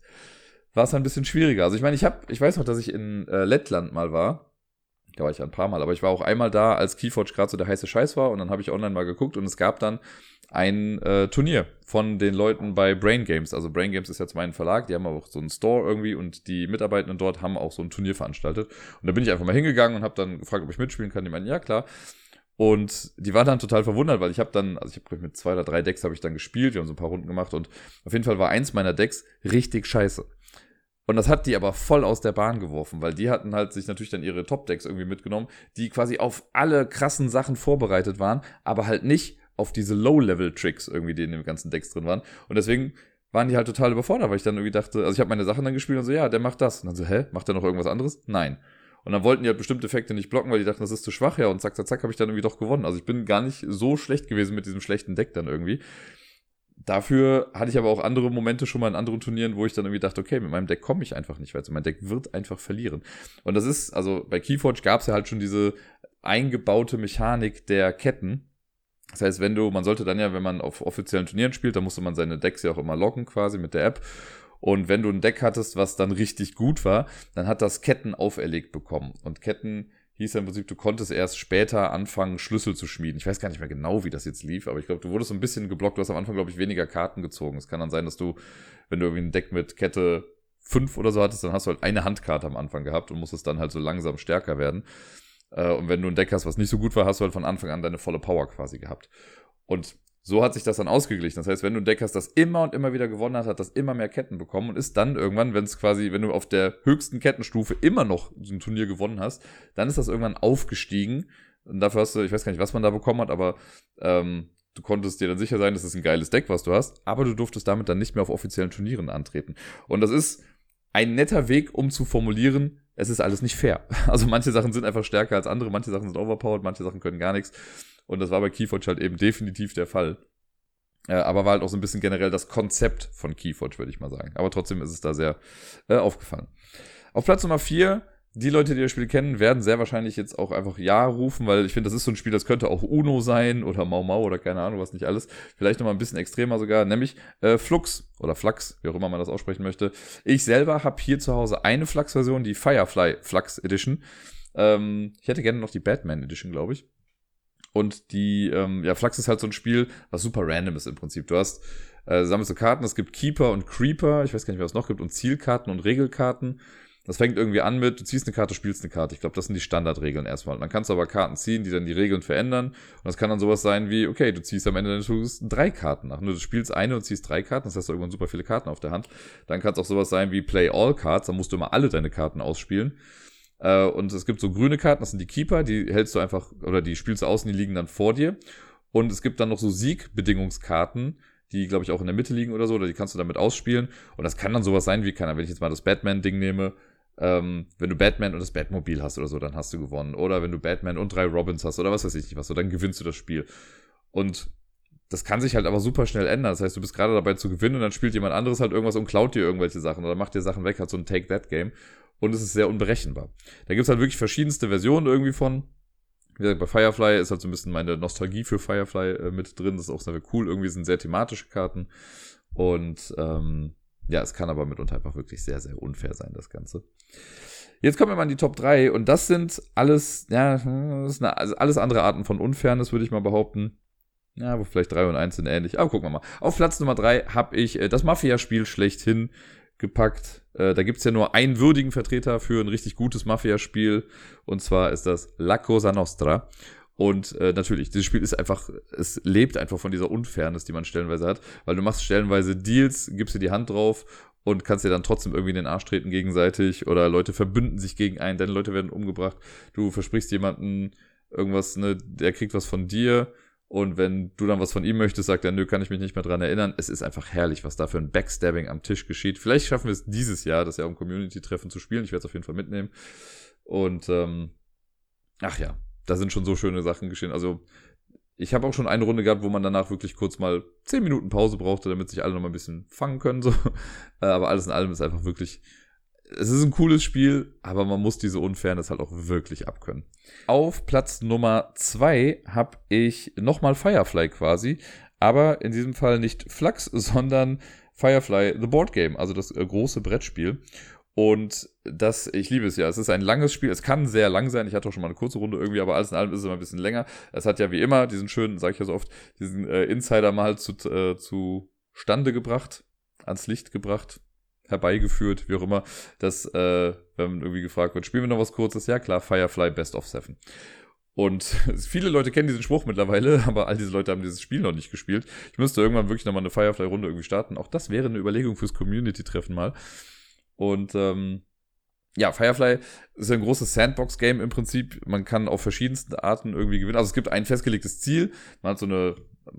war es ein bisschen schwieriger. Also ich meine, ich habe, ich weiß noch, dass ich in äh, Lettland mal war. Da war ich ein paar Mal, aber ich war auch einmal da, als Keyforge gerade so der heiße Scheiß war und dann habe ich online mal geguckt und es gab dann ein äh, Turnier von den Leuten bei Brain Games. Also Brain Games ist jetzt mein Verlag, die haben auch so einen Store irgendwie und die Mitarbeitenden dort haben auch so ein Turnier veranstaltet. Und da bin ich einfach mal hingegangen und habe dann gefragt, ob ich mitspielen kann. Die meinen, ja klar. Und die waren dann total verwundert, weil ich habe dann, also ich habe mit zwei oder drei Decks habe ich dann gespielt, wir haben so ein paar Runden gemacht und auf jeden Fall war eins meiner Decks richtig scheiße. Und das hat die aber voll aus der Bahn geworfen, weil die hatten halt sich natürlich dann ihre Top-Decks irgendwie mitgenommen, die quasi auf alle krassen Sachen vorbereitet waren, aber halt nicht auf diese Low-Level-Tricks irgendwie, die in den ganzen Decks drin waren. Und deswegen waren die halt total überfordert, weil ich dann irgendwie dachte, also ich habe meine Sachen dann gespielt und so, ja, der macht das. Und dann so, hä, macht der noch irgendwas anderes? Nein. Und dann wollten die halt bestimmte Effekte nicht blocken, weil die dachten, das ist zu schwach, ja, und zack, zack, zack, habe ich dann irgendwie doch gewonnen. Also ich bin gar nicht so schlecht gewesen mit diesem schlechten Deck dann irgendwie. Dafür hatte ich aber auch andere Momente schon mal in anderen Turnieren, wo ich dann irgendwie dachte, okay, mit meinem Deck komme ich einfach nicht weiter. Mein Deck wird einfach verlieren. Und das ist, also bei Keyforge gab es ja halt schon diese eingebaute Mechanik der Ketten. Das heißt, wenn du, man sollte dann ja, wenn man auf offiziellen Turnieren spielt, dann musste man seine Decks ja auch immer locken quasi mit der App. Und wenn du ein Deck hattest, was dann richtig gut war, dann hat das Ketten auferlegt bekommen. Und Ketten hieß ja im Prinzip, du konntest erst später anfangen, Schlüssel zu schmieden. Ich weiß gar nicht mehr genau, wie das jetzt lief, aber ich glaube, du wurdest so ein bisschen geblockt. Du hast am Anfang, glaube ich, weniger Karten gezogen. Es kann dann sein, dass du, wenn du irgendwie ein Deck mit Kette 5 oder so hattest, dann hast du halt eine Handkarte am Anfang gehabt und musstest dann halt so langsam stärker werden. Äh, und wenn du ein Deck hast, was nicht so gut war, hast du halt von Anfang an deine volle Power quasi gehabt. Und so hat sich das dann ausgeglichen. Das heißt, wenn du ein Deck hast, das immer und immer wieder gewonnen hat, hat das immer mehr Ketten bekommen und ist dann irgendwann, wenn es quasi, wenn du auf der höchsten Kettenstufe immer noch so ein Turnier gewonnen hast, dann ist das irgendwann aufgestiegen. Und dafür hast du, ich weiß gar nicht, was man da bekommen hat, aber ähm, du konntest dir dann sicher sein, das ist ein geiles Deck, was du hast, aber du durftest damit dann nicht mehr auf offiziellen Turnieren antreten. Und das ist ein netter Weg, um zu formulieren, es ist alles nicht fair. Also manche Sachen sind einfach stärker als andere, manche Sachen sind overpowered, manche Sachen können gar nichts. Und das war bei Keyforge halt eben definitiv der Fall. Äh, aber war halt auch so ein bisschen generell das Konzept von Keyforge, würde ich mal sagen. Aber trotzdem ist es da sehr äh, aufgefallen. Auf Platz Nummer 4 die Leute, die das Spiel kennen, werden sehr wahrscheinlich jetzt auch einfach Ja rufen, weil ich finde, das ist so ein Spiel, das könnte auch Uno sein oder Mau Mau oder keine Ahnung, was nicht alles. Vielleicht nochmal ein bisschen extremer sogar, nämlich äh, Flux oder Flux, wie auch immer man das aussprechen möchte. Ich selber habe hier zu Hause eine Flux-Version, die Firefly Flux Edition. Ähm, ich hätte gerne noch die Batman Edition, glaube ich. Und die, ähm, ja, Flux ist halt so ein Spiel, was super random ist im Prinzip. Du hast, äh, sammelst du Karten, es gibt Keeper und Creeper, ich weiß gar nicht, was es noch gibt, und Zielkarten und Regelkarten. Das fängt irgendwie an mit, du ziehst eine Karte, spielst eine Karte. Ich glaube, das sind die Standardregeln erstmal. dann kannst du aber Karten ziehen, die dann die Regeln verändern. Und das kann dann sowas sein wie, okay, du ziehst am Ende deines Zuges drei Karten nach. Nur du spielst eine und ziehst drei Karten, das heißt, du irgendwann super viele Karten auf der Hand. Dann kann es auch sowas sein wie Play All Cards, dann musst du immer alle deine Karten ausspielen. Äh, und es gibt so grüne Karten, das sind die Keeper, die hältst du einfach, oder die spielst du außen, die liegen dann vor dir. Und es gibt dann noch so Siegbedingungskarten, die, glaube ich, auch in der Mitte liegen oder so, oder die kannst du damit ausspielen. Und das kann dann sowas sein wie, kann, wenn ich jetzt mal das Batman-Ding nehme, ähm, wenn du Batman und das Batmobil hast oder so, dann hast du gewonnen. Oder wenn du Batman und drei Robins hast oder was weiß ich nicht was, so, dann gewinnst du das Spiel. Und das kann sich halt aber super schnell ändern. Das heißt, du bist gerade dabei zu gewinnen und dann spielt jemand anderes halt irgendwas und klaut dir irgendwelche Sachen oder macht dir Sachen weg, hat so ein Take-That-Game. Und es ist sehr unberechenbar. Da gibt's halt wirklich verschiedenste Versionen irgendwie von. Wie gesagt, bei Firefly ist halt so ein bisschen meine Nostalgie für Firefly äh, mit drin. Das ist auch sehr cool. Irgendwie sind sehr thematische Karten. Und ähm, ja, es kann aber mitunter einfach wirklich sehr, sehr unfair sein, das Ganze. Jetzt kommen wir mal in die Top 3 und das sind alles, ja, eine, also alles andere Arten von Unfairness, würde ich mal behaupten. Ja, wo vielleicht 3 und 1 sind ähnlich. Aber gucken wir mal. Auf Platz Nummer 3 habe ich äh, das Mafia-Spiel schlechthin gepackt. Äh, da gibt's ja nur einen würdigen Vertreter für ein richtig gutes Mafia-Spiel. Und zwar ist das La Cosa Nostra. Und äh, natürlich, dieses Spiel ist einfach, es lebt einfach von dieser Unfairness, die man stellenweise hat, weil du machst stellenweise Deals, gibst dir die Hand drauf und kannst dir dann trotzdem irgendwie in den Arsch treten gegenseitig oder Leute verbünden sich gegen einen, deine Leute werden umgebracht, du versprichst jemanden irgendwas, ne, der kriegt was von dir und wenn du dann was von ihm möchtest, sagt er, nö, kann ich mich nicht mehr dran erinnern. Es ist einfach herrlich, was da für ein Backstabbing am Tisch geschieht. Vielleicht schaffen wir es dieses Jahr, das ja um Community-Treffen zu spielen. Ich werde es auf jeden Fall mitnehmen. Und ähm, ach ja, da sind schon so schöne Sachen geschehen. Also ich habe auch schon eine Runde gehabt, wo man danach wirklich kurz mal zehn Minuten Pause brauchte, damit sich alle noch mal ein bisschen fangen können. So. Äh, aber alles in allem ist einfach wirklich. Es ist ein cooles Spiel, aber man muss diese Unfairness halt auch wirklich abkönnen. Auf Platz Nummer zwei habe ich nochmal Firefly quasi, aber in diesem Fall nicht Flux, sondern Firefly The Board Game, also das äh, große Brettspiel. Und das, ich liebe es ja. Es ist ein langes Spiel. Es kann sehr lang sein. Ich hatte auch schon mal eine kurze Runde irgendwie, aber alles in allem ist es immer ein bisschen länger. Es hat ja wie immer diesen schönen, sage ich ja so oft, diesen äh, Insider mal zu, äh, zu Stande gebracht, ans Licht gebracht, herbeigeführt, wie auch immer, dass, äh, wenn irgendwie gefragt wird, spielen wir noch was Kurzes? Ja klar, Firefly Best of Seven. Und viele Leute kennen diesen Spruch mittlerweile, aber all diese Leute haben dieses Spiel noch nicht gespielt. Ich müsste irgendwann wirklich nochmal eine Firefly-Runde irgendwie starten. Auch das wäre eine Überlegung fürs Community-Treffen mal. Und ähm, ja, Firefly ist ein großes Sandbox-Game im Prinzip. Man kann auf verschiedensten Arten irgendwie gewinnen. Also es gibt ein festgelegtes Ziel. Man hat so eine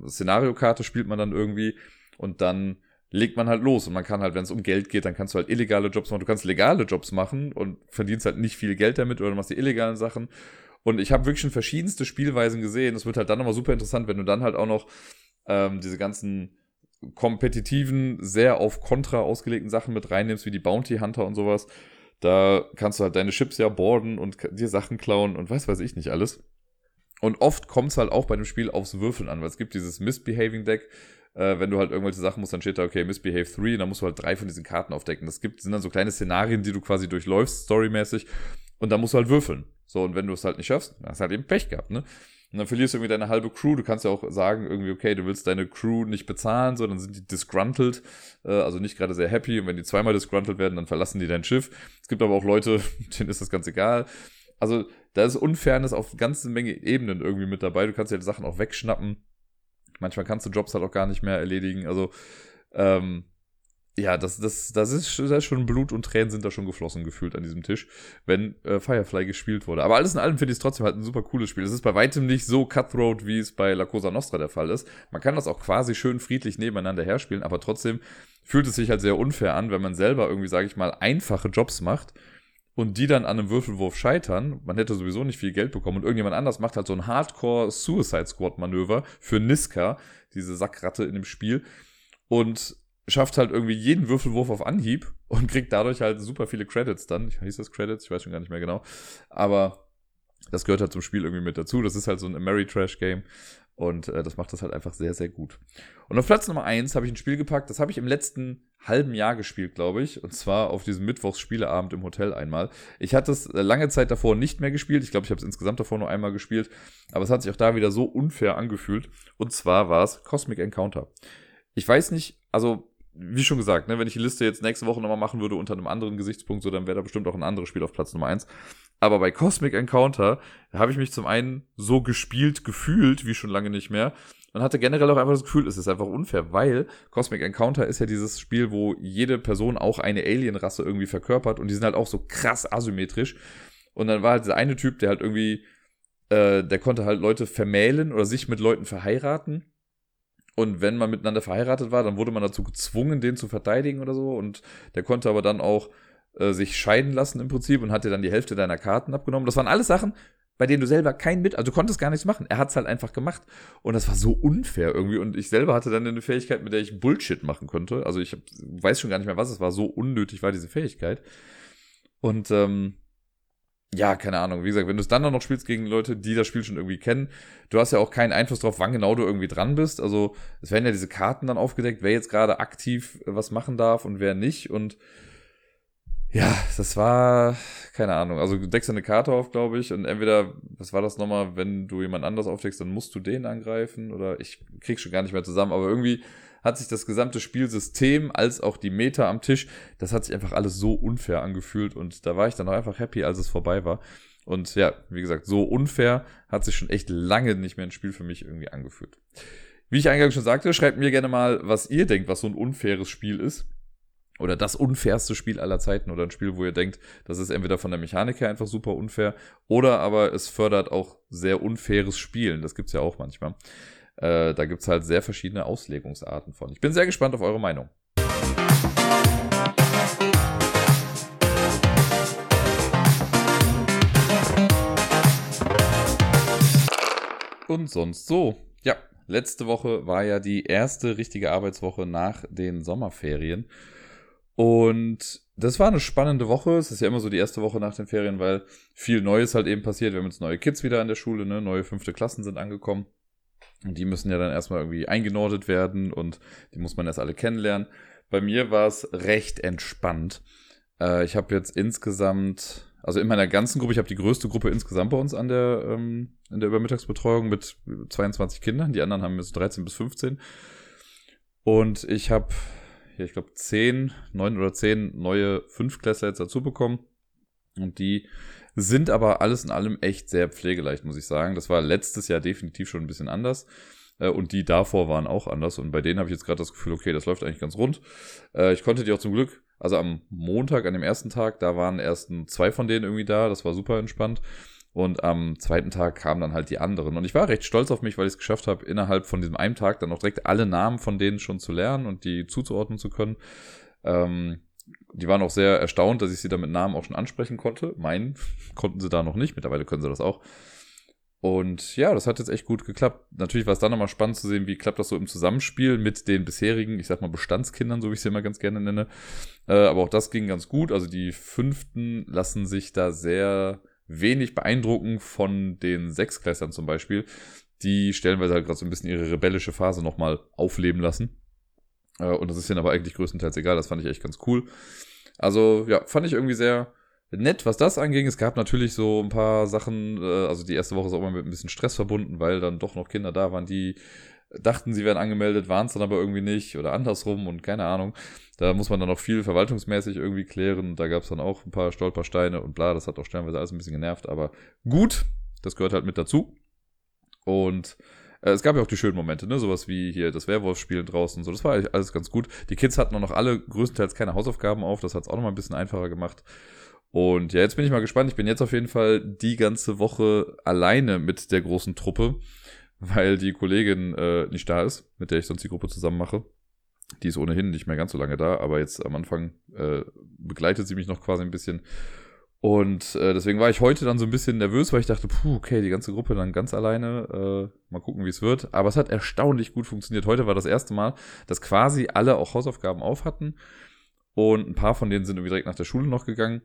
Szenariokarte, spielt man dann irgendwie und dann legt man halt los und man kann halt, wenn es um Geld geht, dann kannst du halt illegale Jobs machen. Du kannst legale Jobs machen und verdienst halt nicht viel Geld damit oder du machst die illegalen Sachen. Und ich habe wirklich schon verschiedenste Spielweisen gesehen. Es wird halt dann nochmal super interessant, wenn du dann halt auch noch ähm, diese ganzen kompetitiven, sehr auf Kontra ausgelegten Sachen mit reinnimmst, wie die Bounty Hunter und sowas. Da kannst du halt deine Chips ja boarden und dir Sachen klauen und weiß weiß ich nicht alles. Und oft kommt es halt auch bei dem Spiel aufs Würfeln an, weil es gibt dieses Misbehaving Deck, äh, wenn du halt irgendwelche Sachen musst, dann steht da, okay, Misbehave 3, dann musst du halt drei von diesen Karten aufdecken. Das gibt, sind dann so kleine Szenarien, die du quasi durchläufst, storymäßig, und da musst du halt würfeln. So, und wenn du es halt nicht schaffst, dann hast du halt eben Pech gehabt, ne? Und dann verlierst du irgendwie deine halbe Crew. Du kannst ja auch sagen, irgendwie, okay, du willst deine Crew nicht bezahlen, so, dann sind die disgruntled, äh, also nicht gerade sehr happy. Und wenn die zweimal disgruntled werden, dann verlassen die dein Schiff. Es gibt aber auch Leute, denen ist das ganz egal. Also, da ist Unfairness auf ganze Menge Ebenen irgendwie mit dabei. Du kannst ja die Sachen auch wegschnappen. Manchmal kannst du Jobs halt auch gar nicht mehr erledigen. Also, ähm, ja, das, das, das ist, das ist schon Blut und Tränen sind da schon geflossen gefühlt an diesem Tisch, wenn äh, Firefly gespielt wurde. Aber alles in allem finde ich es trotzdem halt ein super cooles Spiel. Es ist bei weitem nicht so cutthroat, wie es bei La Cosa Nostra der Fall ist. Man kann das auch quasi schön friedlich nebeneinander herspielen, aber trotzdem fühlt es sich halt sehr unfair an, wenn man selber irgendwie, sage ich mal, einfache Jobs macht und die dann an einem Würfelwurf scheitern. Man hätte sowieso nicht viel Geld bekommen und irgendjemand anders macht halt so ein Hardcore Suicide Squad Manöver für Niska, diese Sackratte in dem Spiel. Und schafft halt irgendwie jeden Würfelwurf auf Anhieb und kriegt dadurch halt super viele Credits dann. Ich hieß das Credits, ich weiß schon gar nicht mehr genau. Aber Das gehört halt zum Spiel irgendwie mit dazu. Das ist halt so ein Ameritrash-Game. Und äh, das macht das halt einfach sehr, sehr gut. Und auf Platz Nummer eins habe ich ein Spiel gepackt, das habe ich im letzten halben Jahr gespielt, glaube ich. Und zwar auf diesem Mittwochs-Spieleabend im Hotel einmal. Ich hatte es äh, lange Zeit davor nicht mehr gespielt. Ich glaube, ich habe es insgesamt davor nur einmal gespielt. Aber es hat sich auch da wieder so unfair angefühlt. Und zwar war es Cosmic Encounter. Ich weiß nicht, also wie schon gesagt, ne, wenn ich die Liste jetzt nächste Woche nochmal machen würde unter einem anderen Gesichtspunkt, so dann wäre da bestimmt auch ein anderes Spiel auf Platz Nummer eins. Aber bei Cosmic Encounter habe ich mich zum einen so gespielt gefühlt, wie schon lange nicht mehr. Und hatte generell auch einfach das Gefühl, es ist einfach unfair, weil Cosmic Encounter ist ja dieses Spiel, wo jede Person auch eine Alienrasse irgendwie verkörpert und die sind halt auch so krass asymmetrisch. Und dann war halt dieser eine Typ, der halt irgendwie, äh, der konnte halt Leute vermählen oder sich mit Leuten verheiraten. Und wenn man miteinander verheiratet war, dann wurde man dazu gezwungen, den zu verteidigen oder so. Und der konnte aber dann auch äh, sich scheiden lassen im Prinzip und hat dir dann die Hälfte deiner Karten abgenommen. Das waren alles Sachen, bei denen du selber kein mit, also du konntest gar nichts machen. Er hat es halt einfach gemacht. Und das war so unfair irgendwie. Und ich selber hatte dann eine Fähigkeit, mit der ich Bullshit machen konnte. Also ich hab, weiß schon gar nicht mehr, was es war. So unnötig war diese Fähigkeit. Und ähm, ja, keine Ahnung. Wie gesagt, wenn du es dann noch spielst gegen Leute, die das Spiel schon irgendwie kennen, du hast ja auch keinen Einfluss darauf, wann genau du irgendwie dran bist. Also es werden ja diese Karten dann aufgedeckt, wer jetzt gerade aktiv was machen darf und wer nicht. Und ja, das war, keine Ahnung. Also du deckst eine Karte auf, glaube ich, und entweder, was war das nochmal, wenn du jemand anders aufdeckst, dann musst du den angreifen oder ich krieg schon gar nicht mehr zusammen, aber irgendwie hat sich das gesamte Spielsystem als auch die Meta am Tisch, das hat sich einfach alles so unfair angefühlt und da war ich dann auch einfach happy, als es vorbei war. Und ja, wie gesagt, so unfair hat sich schon echt lange nicht mehr ein Spiel für mich irgendwie angefühlt. Wie ich eingangs schon sagte, schreibt mir gerne mal, was ihr denkt, was so ein unfaires Spiel ist oder das unfairste Spiel aller Zeiten oder ein Spiel, wo ihr denkt, das ist entweder von der Mechanik her einfach super unfair oder aber es fördert auch sehr unfaires Spielen. Das gibt's ja auch manchmal. Äh, da gibt's halt sehr verschiedene Auslegungsarten von. Ich bin sehr gespannt auf eure Meinung. Und sonst so. Ja, letzte Woche war ja die erste richtige Arbeitswoche nach den Sommerferien. Und das war eine spannende Woche. Es ist ja immer so die erste Woche nach den Ferien, weil viel Neues halt eben passiert. Wir haben jetzt neue Kids wieder an der Schule, ne? Neue fünfte Klassen sind angekommen. Und die müssen ja dann erstmal irgendwie eingenordet werden und die muss man erst alle kennenlernen. Bei mir war es recht entspannt. Äh, ich habe jetzt insgesamt, also in meiner ganzen Gruppe, ich habe die größte Gruppe insgesamt bei uns an der, ähm, in der Übermittagsbetreuung mit 22 Kindern. Die anderen haben jetzt 13 bis 15. Und ich habe ja, ich glaube, zehn, neun oder zehn neue Fünfklässler jetzt dazu bekommen. Und die sind aber alles in allem echt sehr pflegeleicht, muss ich sagen. Das war letztes Jahr definitiv schon ein bisschen anders. Äh, und die davor waren auch anders. Und bei denen habe ich jetzt gerade das Gefühl, okay, das läuft eigentlich ganz rund. Äh, ich konnte die auch zum Glück, also am Montag, an dem ersten Tag, da waren erst zwei von denen irgendwie da. Das war super entspannt. Und am zweiten Tag kamen dann halt die anderen. Und ich war recht stolz auf mich, weil ich es geschafft habe, innerhalb von diesem einen Tag dann auch direkt alle Namen von denen schon zu lernen und die zuzuordnen zu können. Ähm, die waren auch sehr erstaunt, dass ich sie da mit Namen auch schon ansprechen konnte. Meinen konnten sie da noch nicht. Mittlerweile können sie das auch. Und ja, das hat jetzt echt gut geklappt. Natürlich war es dann nochmal spannend zu sehen, wie klappt das so im Zusammenspiel mit den bisherigen, ich sag mal, Bestandskindern, so wie ich sie immer ganz gerne nenne. Äh, aber auch das ging ganz gut. Also die fünften lassen sich da sehr wenig beeindruckend von den Sechsklässern zum Beispiel, die stellenweise halt gerade so ein bisschen ihre rebellische Phase nochmal aufleben lassen. Äh, und das ist ihnen aber eigentlich größtenteils egal. Das fand ich echt ganz cool. Also, ja, fand ich irgendwie sehr nett, was das anging. Es gab natürlich so ein paar Sachen, äh, also die erste Woche ist auch mal mit ein bisschen Stress verbunden, weil dann doch noch Kinder da waren, die dachten, sie wären angemeldet, waren es dann aber irgendwie nicht oder andersrum und keine Ahnung. Da muss man dann noch viel verwaltungsmäßig irgendwie klären. Da gab es dann auch ein paar Stolpersteine und bla, das hat auch stellenweise alles ein bisschen genervt, aber gut, das gehört halt mit dazu. Und äh, es gab ja auch die schönen Momente, ne? Sowas wie hier das Werwolf-Spielen draußen. So, das war alles ganz gut. Die Kids hatten auch noch alle größtenteils keine Hausaufgaben auf. Das hat es auch noch mal ein bisschen einfacher gemacht. Und ja, jetzt bin ich mal gespannt. Ich bin jetzt auf jeden Fall die ganze Woche alleine mit der großen Truppe weil die Kollegin äh, nicht da ist, mit der ich sonst die Gruppe zusammen mache. Die ist ohnehin nicht mehr ganz so lange da, aber jetzt am Anfang äh, begleitet sie mich noch quasi ein bisschen. Und äh, deswegen war ich heute dann so ein bisschen nervös, weil ich dachte, puh, okay, die ganze Gruppe dann ganz alleine. Äh, mal gucken, wie es wird. Aber es hat erstaunlich gut funktioniert. Heute war das erste Mal, dass quasi alle auch Hausaufgaben auf hatten. Und ein paar von denen sind irgendwie direkt nach der Schule noch gegangen.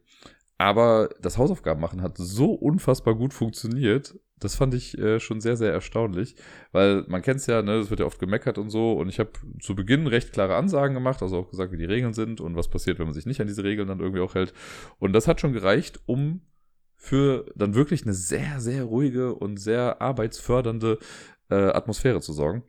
Aber das Hausaufgaben machen hat so unfassbar gut funktioniert. Das fand ich äh, schon sehr, sehr erstaunlich, weil man kennt es ja, ne, es wird ja oft gemeckert und so. Und ich habe zu Beginn recht klare Ansagen gemacht, also auch gesagt, wie die Regeln sind und was passiert, wenn man sich nicht an diese Regeln dann irgendwie auch hält. Und das hat schon gereicht, um für dann wirklich eine sehr, sehr ruhige und sehr arbeitsfördernde äh, Atmosphäre zu sorgen.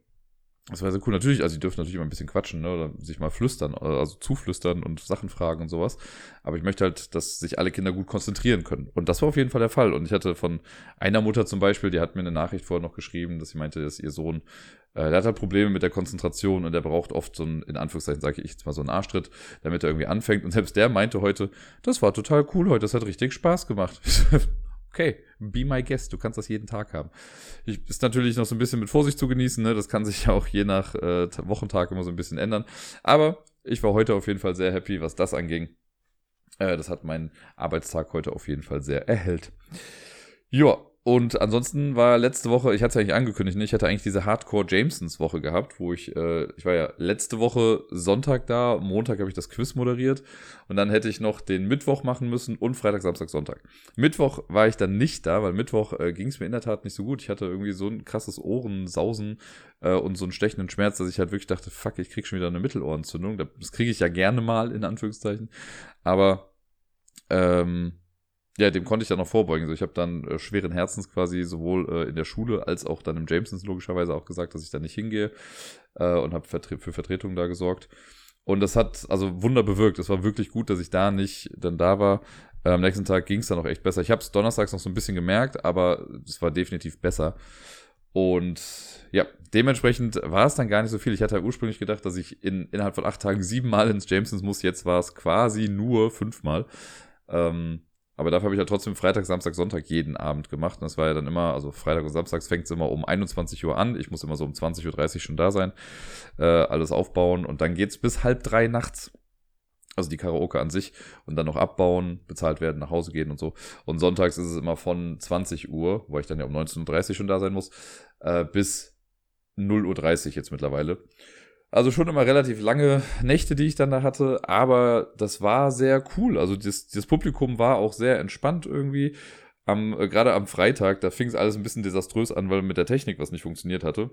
Das war sehr cool. Natürlich, also die dürfen natürlich immer ein bisschen quatschen, ne, oder sich mal flüstern, also zuflüstern und Sachen fragen und sowas. Aber ich möchte halt, dass sich alle Kinder gut konzentrieren können. Und das war auf jeden Fall der Fall. Und ich hatte von einer Mutter zum Beispiel, die hat mir eine Nachricht vorher noch geschrieben, dass sie meinte, dass ihr Sohn, äh, der hat halt Probleme mit der Konzentration und der braucht oft so ein, in Anführungszeichen sage ich jetzt mal so einen Arschtritt, damit er irgendwie anfängt. Und selbst der meinte heute, das war total cool heute, das hat richtig Spaß gemacht. okay, be my guest, du kannst das jeden Tag haben. Ich, ist natürlich noch so ein bisschen mit Vorsicht zu genießen, ne? das kann sich ja auch je nach äh, Wochentag immer so ein bisschen ändern. Aber ich war heute auf jeden Fall sehr happy, was das anging. Äh, das hat meinen Arbeitstag heute auf jeden Fall sehr erhellt. Ja, und ansonsten war letzte Woche, ich hatte es ja eigentlich angekündigt, ne? ich hatte eigentlich diese Hardcore Jamesons Woche gehabt, wo ich, äh, ich war ja letzte Woche Sonntag da, Montag habe ich das Quiz moderiert und dann hätte ich noch den Mittwoch machen müssen und Freitag, Samstag, Sonntag. Mittwoch war ich dann nicht da, weil Mittwoch äh, ging es mir in der Tat nicht so gut. Ich hatte irgendwie so ein krasses Ohrensausen äh, und so einen stechenden Schmerz, dass ich halt wirklich dachte, fuck, ich krieg schon wieder eine Mittelohrentzündung. Das kriege ich ja gerne mal, in Anführungszeichen. Aber ähm, ja, dem konnte ich dann noch vorbeugen. So, ich habe dann äh, schweren Herzens quasi sowohl äh, in der Schule als auch dann im Jamesons logischerweise auch gesagt, dass ich da nicht hingehe äh, und habe vertre für Vertretung da gesorgt. Und das hat also Wunder bewirkt. Es war wirklich gut, dass ich da nicht dann da war. Am nächsten Tag ging es dann auch echt besser. Ich habe es donnerstags noch so ein bisschen gemerkt, aber es war definitiv besser. Und ja, dementsprechend war es dann gar nicht so viel. Ich hatte ja ursprünglich gedacht, dass ich in, innerhalb von acht Tagen siebenmal ins Jamesons muss. Jetzt war es quasi nur fünfmal. Ähm, aber dafür habe ich ja trotzdem Freitag, Samstag, Sonntag jeden Abend gemacht. Und das war ja dann immer, also Freitag und Samstags fängt es immer um 21 Uhr an. Ich muss immer so um 20.30 Uhr schon da sein, äh, alles aufbauen und dann geht's bis halb drei nachts. Also die Karaoke an sich und dann noch abbauen, bezahlt werden, nach Hause gehen und so. Und sonntags ist es immer von 20 Uhr, wo ich dann ja um 19.30 Uhr schon da sein muss, äh, bis 0.30 Uhr jetzt mittlerweile. Also schon immer relativ lange Nächte, die ich dann da hatte, aber das war sehr cool. Also das, das Publikum war auch sehr entspannt irgendwie. Am, äh, gerade am Freitag, da fing es alles ein bisschen desaströs an, weil mit der Technik was nicht funktioniert hatte.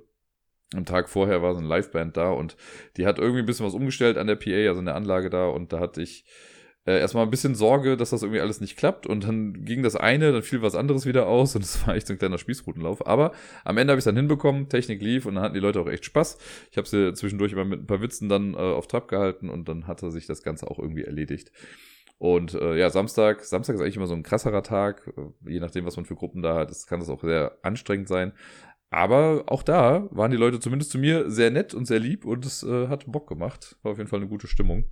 Am Tag vorher war so eine Liveband da und die hat irgendwie ein bisschen was umgestellt an der PA, also in der Anlage da und da hatte ich äh, erstmal ein bisschen Sorge, dass das irgendwie alles nicht klappt und dann ging das eine, dann fiel was anderes wieder aus und es war echt so ein kleiner Spießrutenlauf. Aber am Ende habe ich es dann hinbekommen, Technik lief und dann hatten die Leute auch echt Spaß. Ich habe sie zwischendurch immer mit ein paar Witzen dann äh, auf Trab gehalten und dann hatte sich das Ganze auch irgendwie erledigt. Und äh, ja, Samstag, Samstag ist eigentlich immer so ein krasserer Tag, äh, je nachdem, was man für Gruppen da hat, das kann das auch sehr anstrengend sein. Aber auch da waren die Leute zumindest zu mir sehr nett und sehr lieb und es äh, hat Bock gemacht. War auf jeden Fall eine gute Stimmung.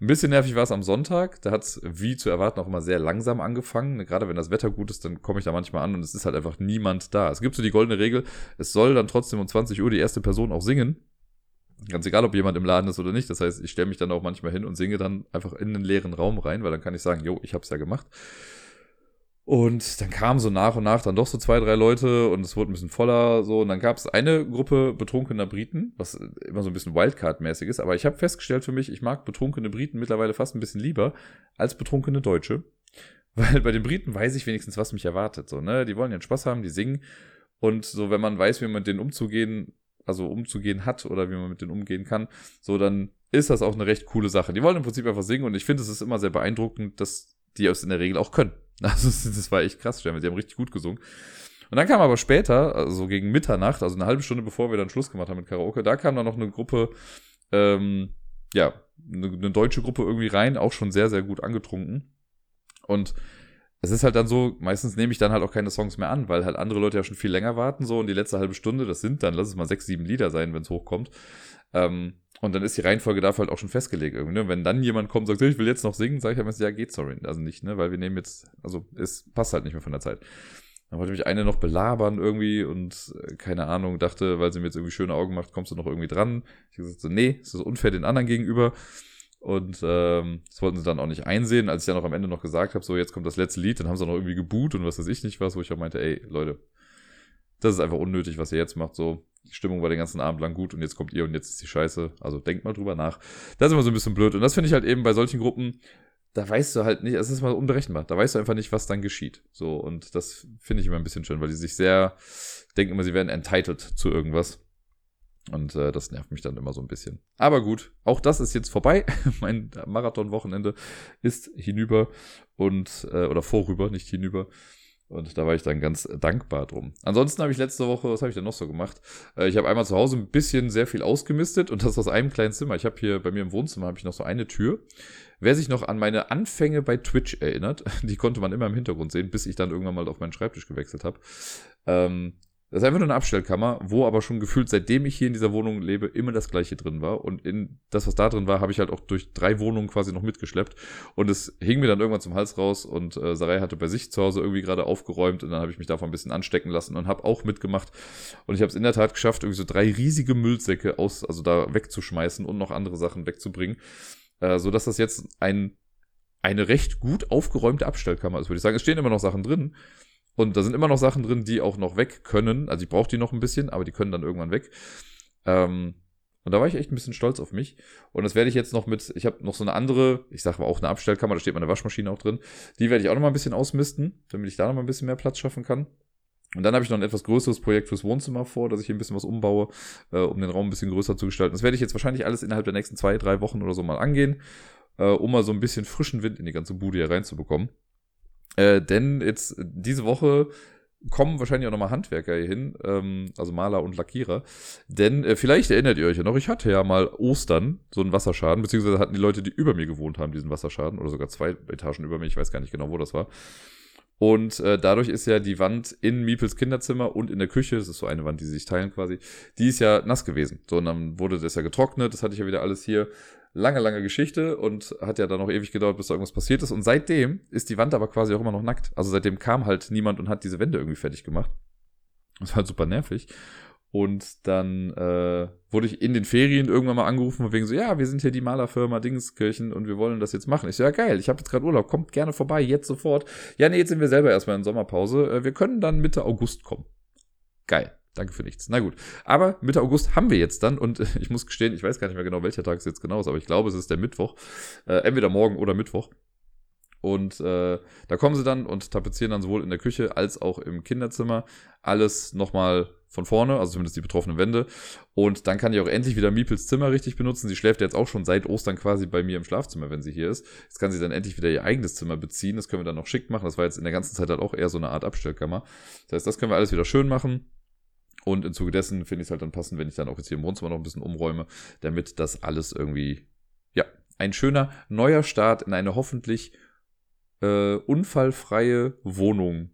Ein bisschen nervig war es am Sonntag. Da hat es, wie zu erwarten, auch immer sehr langsam angefangen. Gerade wenn das Wetter gut ist, dann komme ich da manchmal an und es ist halt einfach niemand da. Es gibt so die goldene Regel, es soll dann trotzdem um 20 Uhr die erste Person auch singen. Ganz egal, ob jemand im Laden ist oder nicht. Das heißt, ich stelle mich dann auch manchmal hin und singe dann einfach in den leeren Raum rein, weil dann kann ich sagen, jo, ich habe es ja gemacht. Und dann kamen so nach und nach dann doch so zwei, drei Leute und es wurde ein bisschen voller so. Und dann gab es eine Gruppe betrunkener Briten, was immer so ein bisschen Wildcard-mäßig ist. Aber ich habe festgestellt für mich, ich mag betrunkene Briten mittlerweile fast ein bisschen lieber als betrunkene Deutsche. Weil bei den Briten weiß ich wenigstens, was mich erwartet. So, ne? Die wollen ja Spaß haben, die singen. Und so, wenn man weiß, wie man mit denen umzugehen, also umzugehen hat oder wie man mit denen umgehen kann, so dann ist das auch eine recht coole Sache. Die wollen im Prinzip einfach singen und ich finde, es ist immer sehr beeindruckend, dass die es in der Regel auch können. Also das war echt krass, die haben richtig gut gesungen. Und dann kam aber später, also gegen Mitternacht, also eine halbe Stunde bevor wir dann Schluss gemacht haben mit Karaoke, da kam dann noch eine Gruppe, ähm, ja, eine deutsche Gruppe irgendwie rein, auch schon sehr, sehr gut angetrunken. Und es ist halt dann so, meistens nehme ich dann halt auch keine Songs mehr an, weil halt andere Leute ja schon viel länger warten so und die letzte halbe Stunde, das sind dann, lass es mal sechs, sieben Lieder sein, wenn es hochkommt. Ähm, und dann ist die Reihenfolge dafür halt auch schon festgelegt irgendwie. Ne? Wenn dann jemand kommt und sagt, ich will jetzt noch singen, sage ich halt, ja, geht sorry. Also nicht, ne? Weil wir nehmen jetzt, also es passt halt nicht mehr von der Zeit. Dann wollte mich eine noch belabern irgendwie und äh, keine Ahnung, dachte, weil sie mir jetzt irgendwie schöne Augen macht, kommst du noch irgendwie dran. Ich gesagt so, nee, es ist unfair den anderen gegenüber. Und ähm, das wollten sie dann auch nicht einsehen. Als ich dann auch am Ende noch gesagt habe, so jetzt kommt das letzte Lied, dann haben sie auch noch irgendwie geboot und was weiß ich nicht was, wo ich auch meinte, ey, Leute, das ist einfach unnötig, was ihr jetzt macht. So, die Stimmung war den ganzen Abend lang gut und jetzt kommt ihr und jetzt ist die Scheiße. Also denkt mal drüber nach. Das ist immer so ein bisschen blöd. Und das finde ich halt eben bei solchen Gruppen, da weißt du halt nicht, es ist mal unberechenbar. Da weißt du einfach nicht, was dann geschieht. So, und das finde ich immer ein bisschen schön, weil die sich sehr denken immer, sie werden entitled zu irgendwas. Und äh, das nervt mich dann immer so ein bisschen. Aber gut, auch das ist jetzt vorbei. mein Marathonwochenende ist hinüber und äh, oder vorüber, nicht hinüber. Und da war ich dann ganz dankbar drum. Ansonsten habe ich letzte Woche, was habe ich denn noch so gemacht? Äh, ich habe einmal zu Hause ein bisschen sehr viel ausgemistet und das aus einem kleinen Zimmer. Ich habe hier bei mir im Wohnzimmer habe ich noch so eine Tür. Wer sich noch an meine Anfänge bei Twitch erinnert, die konnte man immer im Hintergrund sehen, bis ich dann irgendwann mal auf meinen Schreibtisch gewechselt habe. Ähm, das ist einfach nur eine Abstellkammer, wo aber schon gefühlt, seitdem ich hier in dieser Wohnung lebe, immer das gleiche drin war. Und in das, was da drin war, habe ich halt auch durch drei Wohnungen quasi noch mitgeschleppt. Und es hing mir dann irgendwann zum Hals raus und äh, Sarai hatte bei sich zu Hause irgendwie gerade aufgeräumt und dann habe ich mich davon ein bisschen anstecken lassen und habe auch mitgemacht. Und ich habe es in der Tat geschafft, irgendwie so drei riesige Müllsäcke aus, also da wegzuschmeißen und noch andere Sachen wegzubringen. Äh, so dass das jetzt ein, eine recht gut aufgeräumte Abstellkammer ist, würde ich sagen. Es stehen immer noch Sachen drin. Und da sind immer noch Sachen drin, die auch noch weg können. Also ich brauche die noch ein bisschen, aber die können dann irgendwann weg. Ähm, und da war ich echt ein bisschen stolz auf mich. Und das werde ich jetzt noch mit, ich habe noch so eine andere, ich sage auch eine Abstellkammer, da steht meine Waschmaschine auch drin. Die werde ich auch noch mal ein bisschen ausmisten, damit ich da noch mal ein bisschen mehr Platz schaffen kann. Und dann habe ich noch ein etwas größeres Projekt fürs Wohnzimmer vor, dass ich hier ein bisschen was umbaue, äh, um den Raum ein bisschen größer zu gestalten. Das werde ich jetzt wahrscheinlich alles innerhalb der nächsten zwei, drei Wochen oder so mal angehen, äh, um mal so ein bisschen frischen Wind in die ganze Bude hier reinzubekommen. Äh, denn jetzt diese Woche kommen wahrscheinlich auch nochmal Handwerker hier hin, ähm, also Maler und Lackierer. Denn äh, vielleicht erinnert ihr euch ja noch, ich hatte ja mal Ostern so einen Wasserschaden, beziehungsweise hatten die Leute, die über mir gewohnt haben, diesen Wasserschaden, oder sogar zwei Etagen über mir, ich weiß gar nicht genau, wo das war. Und äh, dadurch ist ja die Wand in Miepels Kinderzimmer und in der Küche, das ist so eine Wand, die sie sich teilen quasi, die ist ja nass gewesen. So, und dann wurde das ja getrocknet, das hatte ich ja wieder alles hier lange, lange Geschichte und hat ja dann noch ewig gedauert, bis da irgendwas passiert ist. Und seitdem ist die Wand aber quasi auch immer noch nackt. Also seitdem kam halt niemand und hat diese Wände irgendwie fertig gemacht. Das war halt super nervig. Und dann äh, wurde ich in den Ferien irgendwann mal angerufen, wegen so, ja, wir sind hier die Malerfirma Dingskirchen und wir wollen das jetzt machen. Ich so, ja geil, ich habe jetzt gerade Urlaub, kommt gerne vorbei, jetzt sofort. Ja, nee, jetzt sind wir selber erstmal in Sommerpause. Äh, wir können dann Mitte August kommen. Geil. Danke für nichts. Na gut. Aber Mitte August haben wir jetzt dann und ich muss gestehen, ich weiß gar nicht mehr genau, welcher Tag es jetzt genau ist, aber ich glaube, es ist der Mittwoch. Äh, entweder morgen oder Mittwoch. Und äh, da kommen sie dann und tapezieren dann sowohl in der Küche als auch im Kinderzimmer alles nochmal von vorne, also zumindest die betroffenen Wände. Und dann kann ich auch endlich wieder Miepels Zimmer richtig benutzen. Sie schläft jetzt auch schon seit Ostern quasi bei mir im Schlafzimmer, wenn sie hier ist. Jetzt kann sie dann endlich wieder ihr eigenes Zimmer beziehen. Das können wir dann noch schick machen. Das war jetzt in der ganzen Zeit halt auch eher so eine Art Abstellkammer. Das heißt, das können wir alles wieder schön machen. Und im Zuge dessen finde ich es halt dann passend, wenn ich dann auch jetzt hier im Wohnzimmer noch ein bisschen umräume, damit das alles irgendwie, ja, ein schöner neuer Start in eine hoffentlich äh, unfallfreie Wohnung.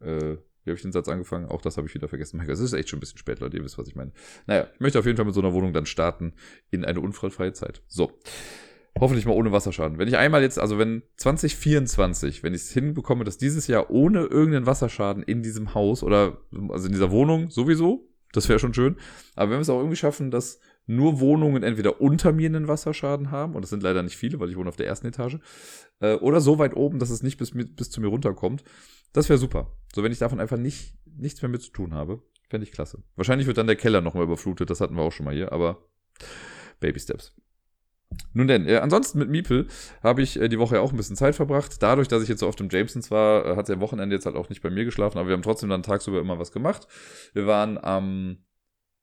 Äh, wie habe ich den Satz angefangen? Auch das habe ich wieder vergessen. Es ist echt schon ein bisschen spät, Leute, ihr wisst, was ich meine. Naja, ich möchte auf jeden Fall mit so einer Wohnung dann starten in eine unfallfreie Zeit. So. Hoffentlich mal ohne Wasserschaden. Wenn ich einmal jetzt, also wenn 2024, wenn ich es hinbekomme, dass dieses Jahr ohne irgendeinen Wasserschaden in diesem Haus oder also in dieser Wohnung sowieso, das wäre schon schön. Aber wenn wir es auch irgendwie schaffen, dass nur Wohnungen entweder unter mir einen Wasserschaden haben, und das sind leider nicht viele, weil ich wohne auf der ersten Etage, äh, oder so weit oben, dass es nicht bis, bis zu mir runterkommt, das wäre super. So, wenn ich davon einfach nicht, nichts mehr mit zu tun habe, fände ich klasse. Wahrscheinlich wird dann der Keller nochmal überflutet, das hatten wir auch schon mal hier, aber Baby Steps. Nun denn, äh, ansonsten mit Miepel habe ich äh, die Woche ja auch ein bisschen Zeit verbracht. Dadurch, dass ich jetzt so oft im Jamesons war, äh, hat sie am Wochenende jetzt halt auch nicht bei mir geschlafen, aber wir haben trotzdem dann tagsüber immer was gemacht. Wir waren am,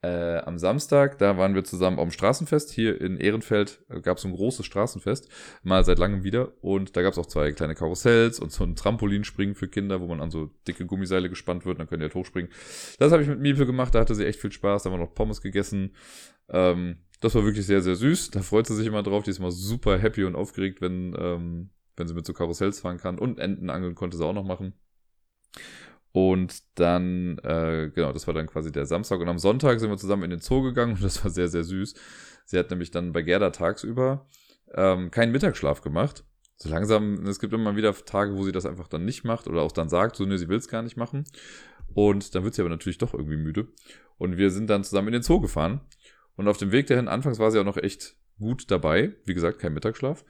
äh, am Samstag, da waren wir zusammen am Straßenfest. Hier in Ehrenfeld gab es ein großes Straßenfest, mal seit langem wieder. Und da gab es auch zwei kleine Karussells und so ein Trampolinspringen für Kinder, wo man an so dicke Gummiseile gespannt wird, dann könnt ihr halt hochspringen. Das habe ich mit Miepel gemacht, da hatte sie echt viel Spaß, da haben wir noch Pommes gegessen. Ähm, das war wirklich sehr, sehr süß. Da freut sie sich immer drauf. Die ist immer super happy und aufgeregt, wenn, ähm, wenn sie mit so Karussells fahren kann. Und Enten angeln konnte sie auch noch machen. Und dann, äh, genau, das war dann quasi der Samstag. Und am Sonntag sind wir zusammen in den Zoo gegangen und das war sehr, sehr süß. Sie hat nämlich dann bei Gerda tagsüber ähm, keinen Mittagsschlaf gemacht. So langsam, es gibt immer wieder Tage, wo sie das einfach dann nicht macht oder auch dann sagt, so, ne, sie will es gar nicht machen. Und dann wird sie aber natürlich doch irgendwie müde. Und wir sind dann zusammen in den Zoo gefahren. Und auf dem Weg dahin, anfangs war sie auch noch echt gut dabei. Wie gesagt, kein Mittagsschlaf.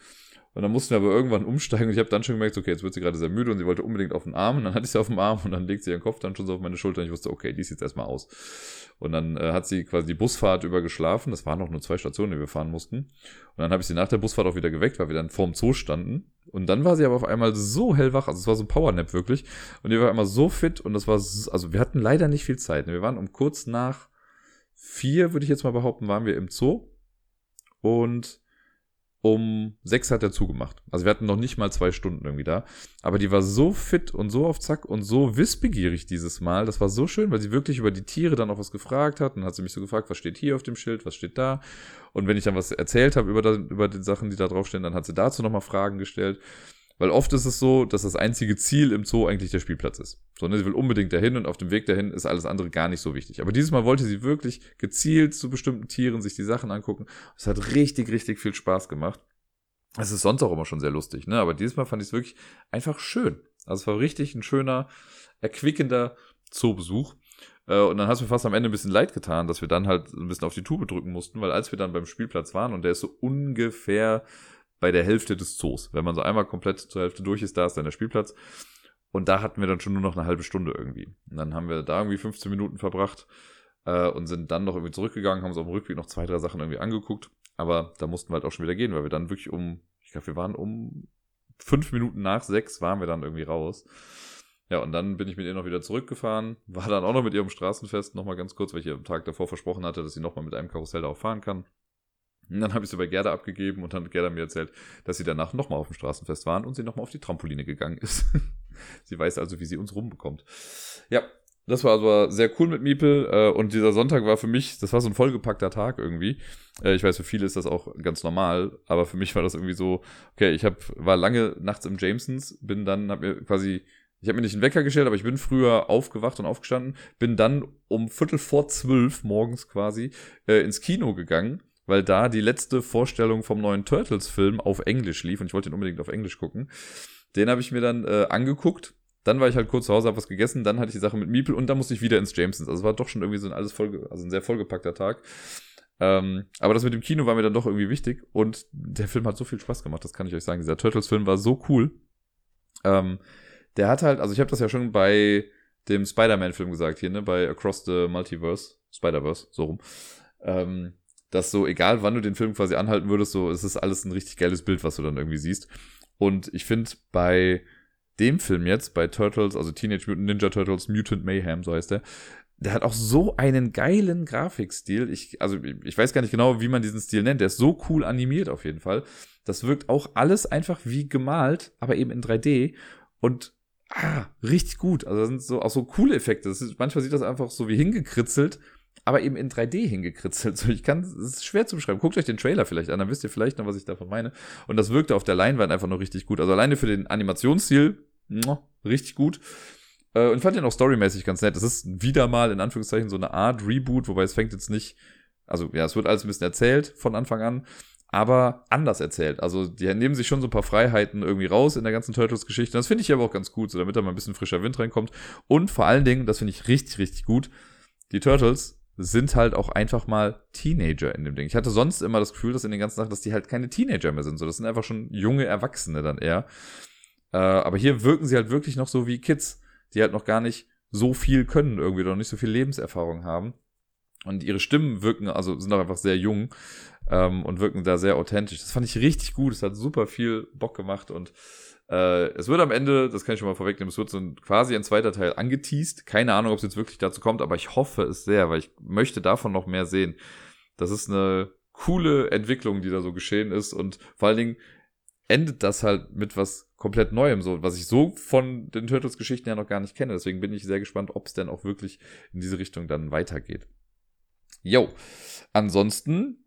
Und dann mussten wir aber irgendwann umsteigen und ich habe dann schon gemerkt, okay, jetzt wird sie gerade sehr müde und sie wollte unbedingt auf den Arm und dann hatte ich sie auf dem Arm und dann legt sie ihren Kopf dann schon so auf meine Schulter und ich wusste, okay, die ist jetzt erstmal aus. Und dann äh, hat sie quasi die Busfahrt über geschlafen. Das waren noch nur zwei Stationen, die wir fahren mussten. Und dann habe ich sie nach der Busfahrt auch wieder geweckt, weil wir dann vorm Zoo standen. Und dann war sie aber auf einmal so hellwach, also es war so ein Powernap wirklich. Und die war einmal so fit und das war, so, also wir hatten leider nicht viel Zeit. Wir waren um kurz nach vier, würde ich jetzt mal behaupten, waren wir im Zoo. Und um sechs hat er zugemacht. Also wir hatten noch nicht mal zwei Stunden irgendwie da. Aber die war so fit und so auf Zack und so wissbegierig dieses Mal. Das war so schön, weil sie wirklich über die Tiere dann auch was gefragt hat. Und dann hat sie mich so gefragt, was steht hier auf dem Schild, was steht da. Und wenn ich dann was erzählt habe über, über die Sachen, die da draufstehen, dann hat sie dazu nochmal Fragen gestellt. Weil oft ist es so, dass das einzige Ziel im Zoo eigentlich der Spielplatz ist. So, ne, sie will unbedingt dahin und auf dem Weg dahin ist alles andere gar nicht so wichtig. Aber dieses Mal wollte sie wirklich gezielt zu bestimmten Tieren sich die Sachen angucken. Es hat richtig, richtig viel Spaß gemacht. Es ist sonst auch immer schon sehr lustig, ne? Aber dieses Mal fand ich es wirklich einfach schön. Also es war richtig ein schöner, erquickender Zoobesuch. Äh, und dann hat es mir fast am Ende ein bisschen leid getan, dass wir dann halt ein bisschen auf die Tube drücken mussten, weil als wir dann beim Spielplatz waren und der ist so ungefähr bei der Hälfte des Zoos. Wenn man so einmal komplett zur Hälfte durch ist, da ist dann der Spielplatz. Und da hatten wir dann schon nur noch eine halbe Stunde irgendwie. Und dann haben wir da irgendwie 15 Minuten verbracht äh, und sind dann noch irgendwie zurückgegangen, haben uns auf dem Rückweg noch zwei, drei Sachen irgendwie angeguckt. Aber da mussten wir halt auch schon wieder gehen, weil wir dann wirklich um, ich glaube, wir waren um fünf Minuten nach sechs waren wir dann irgendwie raus. Ja, und dann bin ich mit ihr noch wieder zurückgefahren, war dann auch noch mit ihrem Straßenfest nochmal ganz kurz, weil ich ihr am Tag davor versprochen hatte, dass sie nochmal mit einem Karussell da auch fahren kann. Und dann habe ich sie bei Gerda abgegeben und dann hat Gerda mir erzählt, dass sie danach nochmal auf dem Straßenfest waren und sie nochmal auf die Trampoline gegangen ist. sie weiß also, wie sie uns rumbekommt. Ja, das war also sehr cool mit Miepel äh, und dieser Sonntag war für mich, das war so ein vollgepackter Tag irgendwie. Äh, ich weiß, für viele ist das auch ganz normal, aber für mich war das irgendwie so, okay, ich hab, war lange nachts im Jamesons, bin dann, hab mir quasi ich habe mir nicht einen Wecker gestellt, aber ich bin früher aufgewacht und aufgestanden, bin dann um Viertel vor zwölf morgens quasi äh, ins Kino gegangen weil da die letzte Vorstellung vom neuen Turtles-Film auf Englisch lief und ich wollte ihn unbedingt auf Englisch gucken. Den habe ich mir dann äh, angeguckt. Dann war ich halt kurz zu Hause, habe was gegessen, dann hatte ich die Sache mit Miepel und dann musste ich wieder ins Jamesons. Also war doch schon irgendwie so ein alles voll, also ein sehr vollgepackter Tag. Ähm, aber das mit dem Kino war mir dann doch irgendwie wichtig und der Film hat so viel Spaß gemacht, das kann ich euch sagen. Dieser Turtles-Film war so cool. Ähm, der hat halt, also ich habe das ja schon bei dem Spider-Man-Film gesagt hier, ne, bei Across the Multiverse, Spider-Verse, so rum. Ähm, dass so, egal wann du den Film quasi anhalten würdest, so, es ist alles ein richtig geiles Bild, was du dann irgendwie siehst. Und ich finde bei dem Film jetzt, bei Turtles, also Teenage Mutant Ninja Turtles Mutant Mayhem, so heißt der, der hat auch so einen geilen Grafikstil. Ich, also ich weiß gar nicht genau, wie man diesen Stil nennt. Der ist so cool animiert auf jeden Fall. Das wirkt auch alles einfach wie gemalt, aber eben in 3D. Und ah, richtig gut. Also das sind so auch so coole Effekte. Ist, manchmal sieht das einfach so wie hingekritzelt aber eben in 3D hingekritzelt. So, ich kann, es ist schwer zu beschreiben. Guckt euch den Trailer vielleicht an, dann wisst ihr vielleicht noch, was ich davon meine. Und das wirkte auf der Leinwand einfach nur richtig gut. Also alleine für den Animationsstil, richtig gut. Äh, und fand den auch storymäßig ganz nett. Es ist wieder mal in Anführungszeichen so eine Art Reboot, wobei es fängt jetzt nicht, also ja, es wird alles ein bisschen erzählt von Anfang an, aber anders erzählt. Also die nehmen sich schon so ein paar Freiheiten irgendwie raus in der ganzen Turtles-Geschichte. Das finde ich aber auch ganz gut, so damit da mal ein bisschen frischer Wind reinkommt. Und vor allen Dingen, das finde ich richtig, richtig gut, die Turtles sind halt auch einfach mal Teenager in dem Ding. Ich hatte sonst immer das Gefühl, dass in den ganzen Sachen, dass die halt keine Teenager mehr sind. So, das sind einfach schon junge Erwachsene dann eher. Äh, aber hier wirken sie halt wirklich noch so wie Kids, die halt noch gar nicht so viel können irgendwie, noch nicht so viel Lebenserfahrung haben. Und ihre Stimmen wirken, also sind auch einfach sehr jung ähm, und wirken da sehr authentisch. Das fand ich richtig gut. Es hat super viel Bock gemacht und äh, es wird am Ende, das kann ich schon mal vorwegnehmen, es wird so ein, quasi ein zweiter Teil angeteased. Keine Ahnung, ob es jetzt wirklich dazu kommt, aber ich hoffe es sehr, weil ich möchte davon noch mehr sehen. Das ist eine coole Entwicklung, die da so geschehen ist und vor allen Dingen endet das halt mit was komplett Neuem, so was ich so von den Turtles-Geschichten ja noch gar nicht kenne. Deswegen bin ich sehr gespannt, ob es denn auch wirklich in diese Richtung dann weitergeht. Jo, ansonsten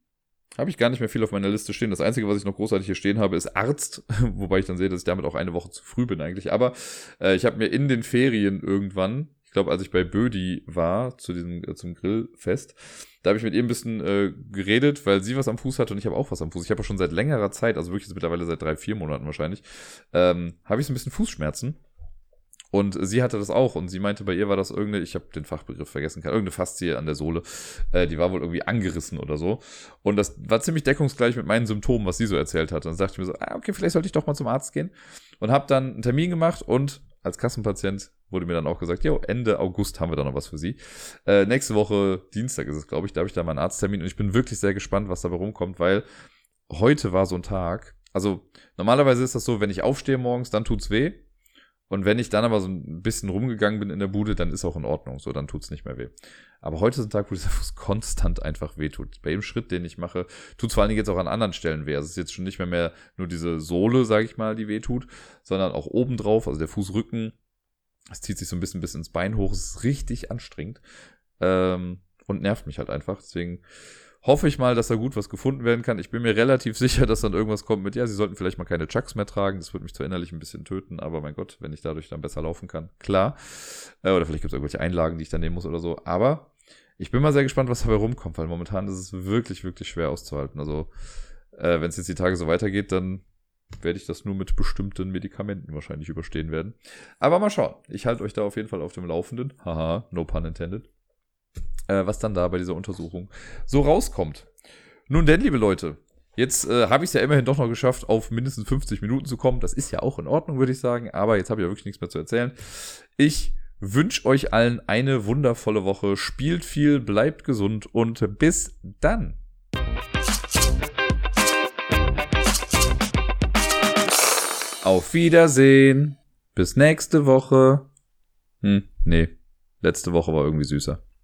habe ich gar nicht mehr viel auf meiner Liste stehen. Das Einzige, was ich noch großartig hier stehen habe, ist Arzt, wobei ich dann sehe, dass ich damit auch eine Woche zu früh bin eigentlich. Aber äh, ich habe mir in den Ferien irgendwann, ich glaube, als ich bei Bödi war, zu diesem, äh, zum Grillfest, da habe ich mit ihr ein bisschen äh, geredet, weil sie was am Fuß hatte und ich habe auch was am Fuß. Ich habe schon seit längerer Zeit, also wirklich mittlerweile seit drei, vier Monaten wahrscheinlich, ähm, habe ich so ein bisschen Fußschmerzen. Und sie hatte das auch und sie meinte, bei ihr war das irgendeine, ich habe den Fachbegriff vergessen, irgendeine Faszie an der Sohle, äh, die war wohl irgendwie angerissen oder so. Und das war ziemlich deckungsgleich mit meinen Symptomen, was sie so erzählt hat. Und dann dachte ich mir so, ah, okay, vielleicht sollte ich doch mal zum Arzt gehen. Und habe dann einen Termin gemacht und als Kassenpatient wurde mir dann auch gesagt, jo, Ende August haben wir da noch was für Sie. Äh, nächste Woche, Dienstag ist es, glaube ich, da habe ich da meinen Arzttermin und ich bin wirklich sehr gespannt, was dabei rumkommt, weil heute war so ein Tag. Also normalerweise ist das so, wenn ich aufstehe morgens, dann tut's weh. Und wenn ich dann aber so ein bisschen rumgegangen bin in der Bude, dann ist auch in Ordnung. So, dann tut's nicht mehr weh. Aber heute ist ein Tag, wo dieser Fuß konstant einfach weh tut. Bei jedem Schritt, den ich mache, tut's vor allen Dingen jetzt auch an anderen Stellen weh. Also es ist jetzt schon nicht mehr, mehr nur diese Sohle, sage ich mal, die weh tut, sondern auch oben drauf, also der Fußrücken. Es zieht sich so ein bisschen bis ins Bein hoch. Es ist richtig anstrengend. Ähm, und nervt mich halt einfach. Deswegen hoffe ich mal, dass da gut was gefunden werden kann. Ich bin mir relativ sicher, dass dann irgendwas kommt mit, ja, sie sollten vielleicht mal keine Chucks mehr tragen. Das würde mich zwar innerlich ein bisschen töten, aber mein Gott, wenn ich dadurch dann besser laufen kann, klar. Äh, oder vielleicht gibt es irgendwelche Einlagen, die ich dann nehmen muss oder so. Aber ich bin mal sehr gespannt, was dabei rumkommt, weil momentan ist es wirklich, wirklich schwer auszuhalten. Also, äh, wenn es jetzt die Tage so weitergeht, dann werde ich das nur mit bestimmten Medikamenten wahrscheinlich überstehen werden. Aber mal schauen. Ich halte euch da auf jeden Fall auf dem Laufenden. Haha, no pun intended äh, was dann da bei dieser Untersuchung so rauskommt. Nun denn, liebe Leute, jetzt äh, habe ich es ja immerhin doch noch geschafft, auf mindestens 50 Minuten zu kommen. Das ist ja auch in Ordnung, würde ich sagen. Aber jetzt habe ich ja wirklich nichts mehr zu erzählen. Ich wünsche euch allen eine wundervolle Woche. Spielt viel, bleibt gesund und bis dann. Auf Wiedersehen. Bis nächste Woche. Hm, nee. Letzte Woche war irgendwie süßer.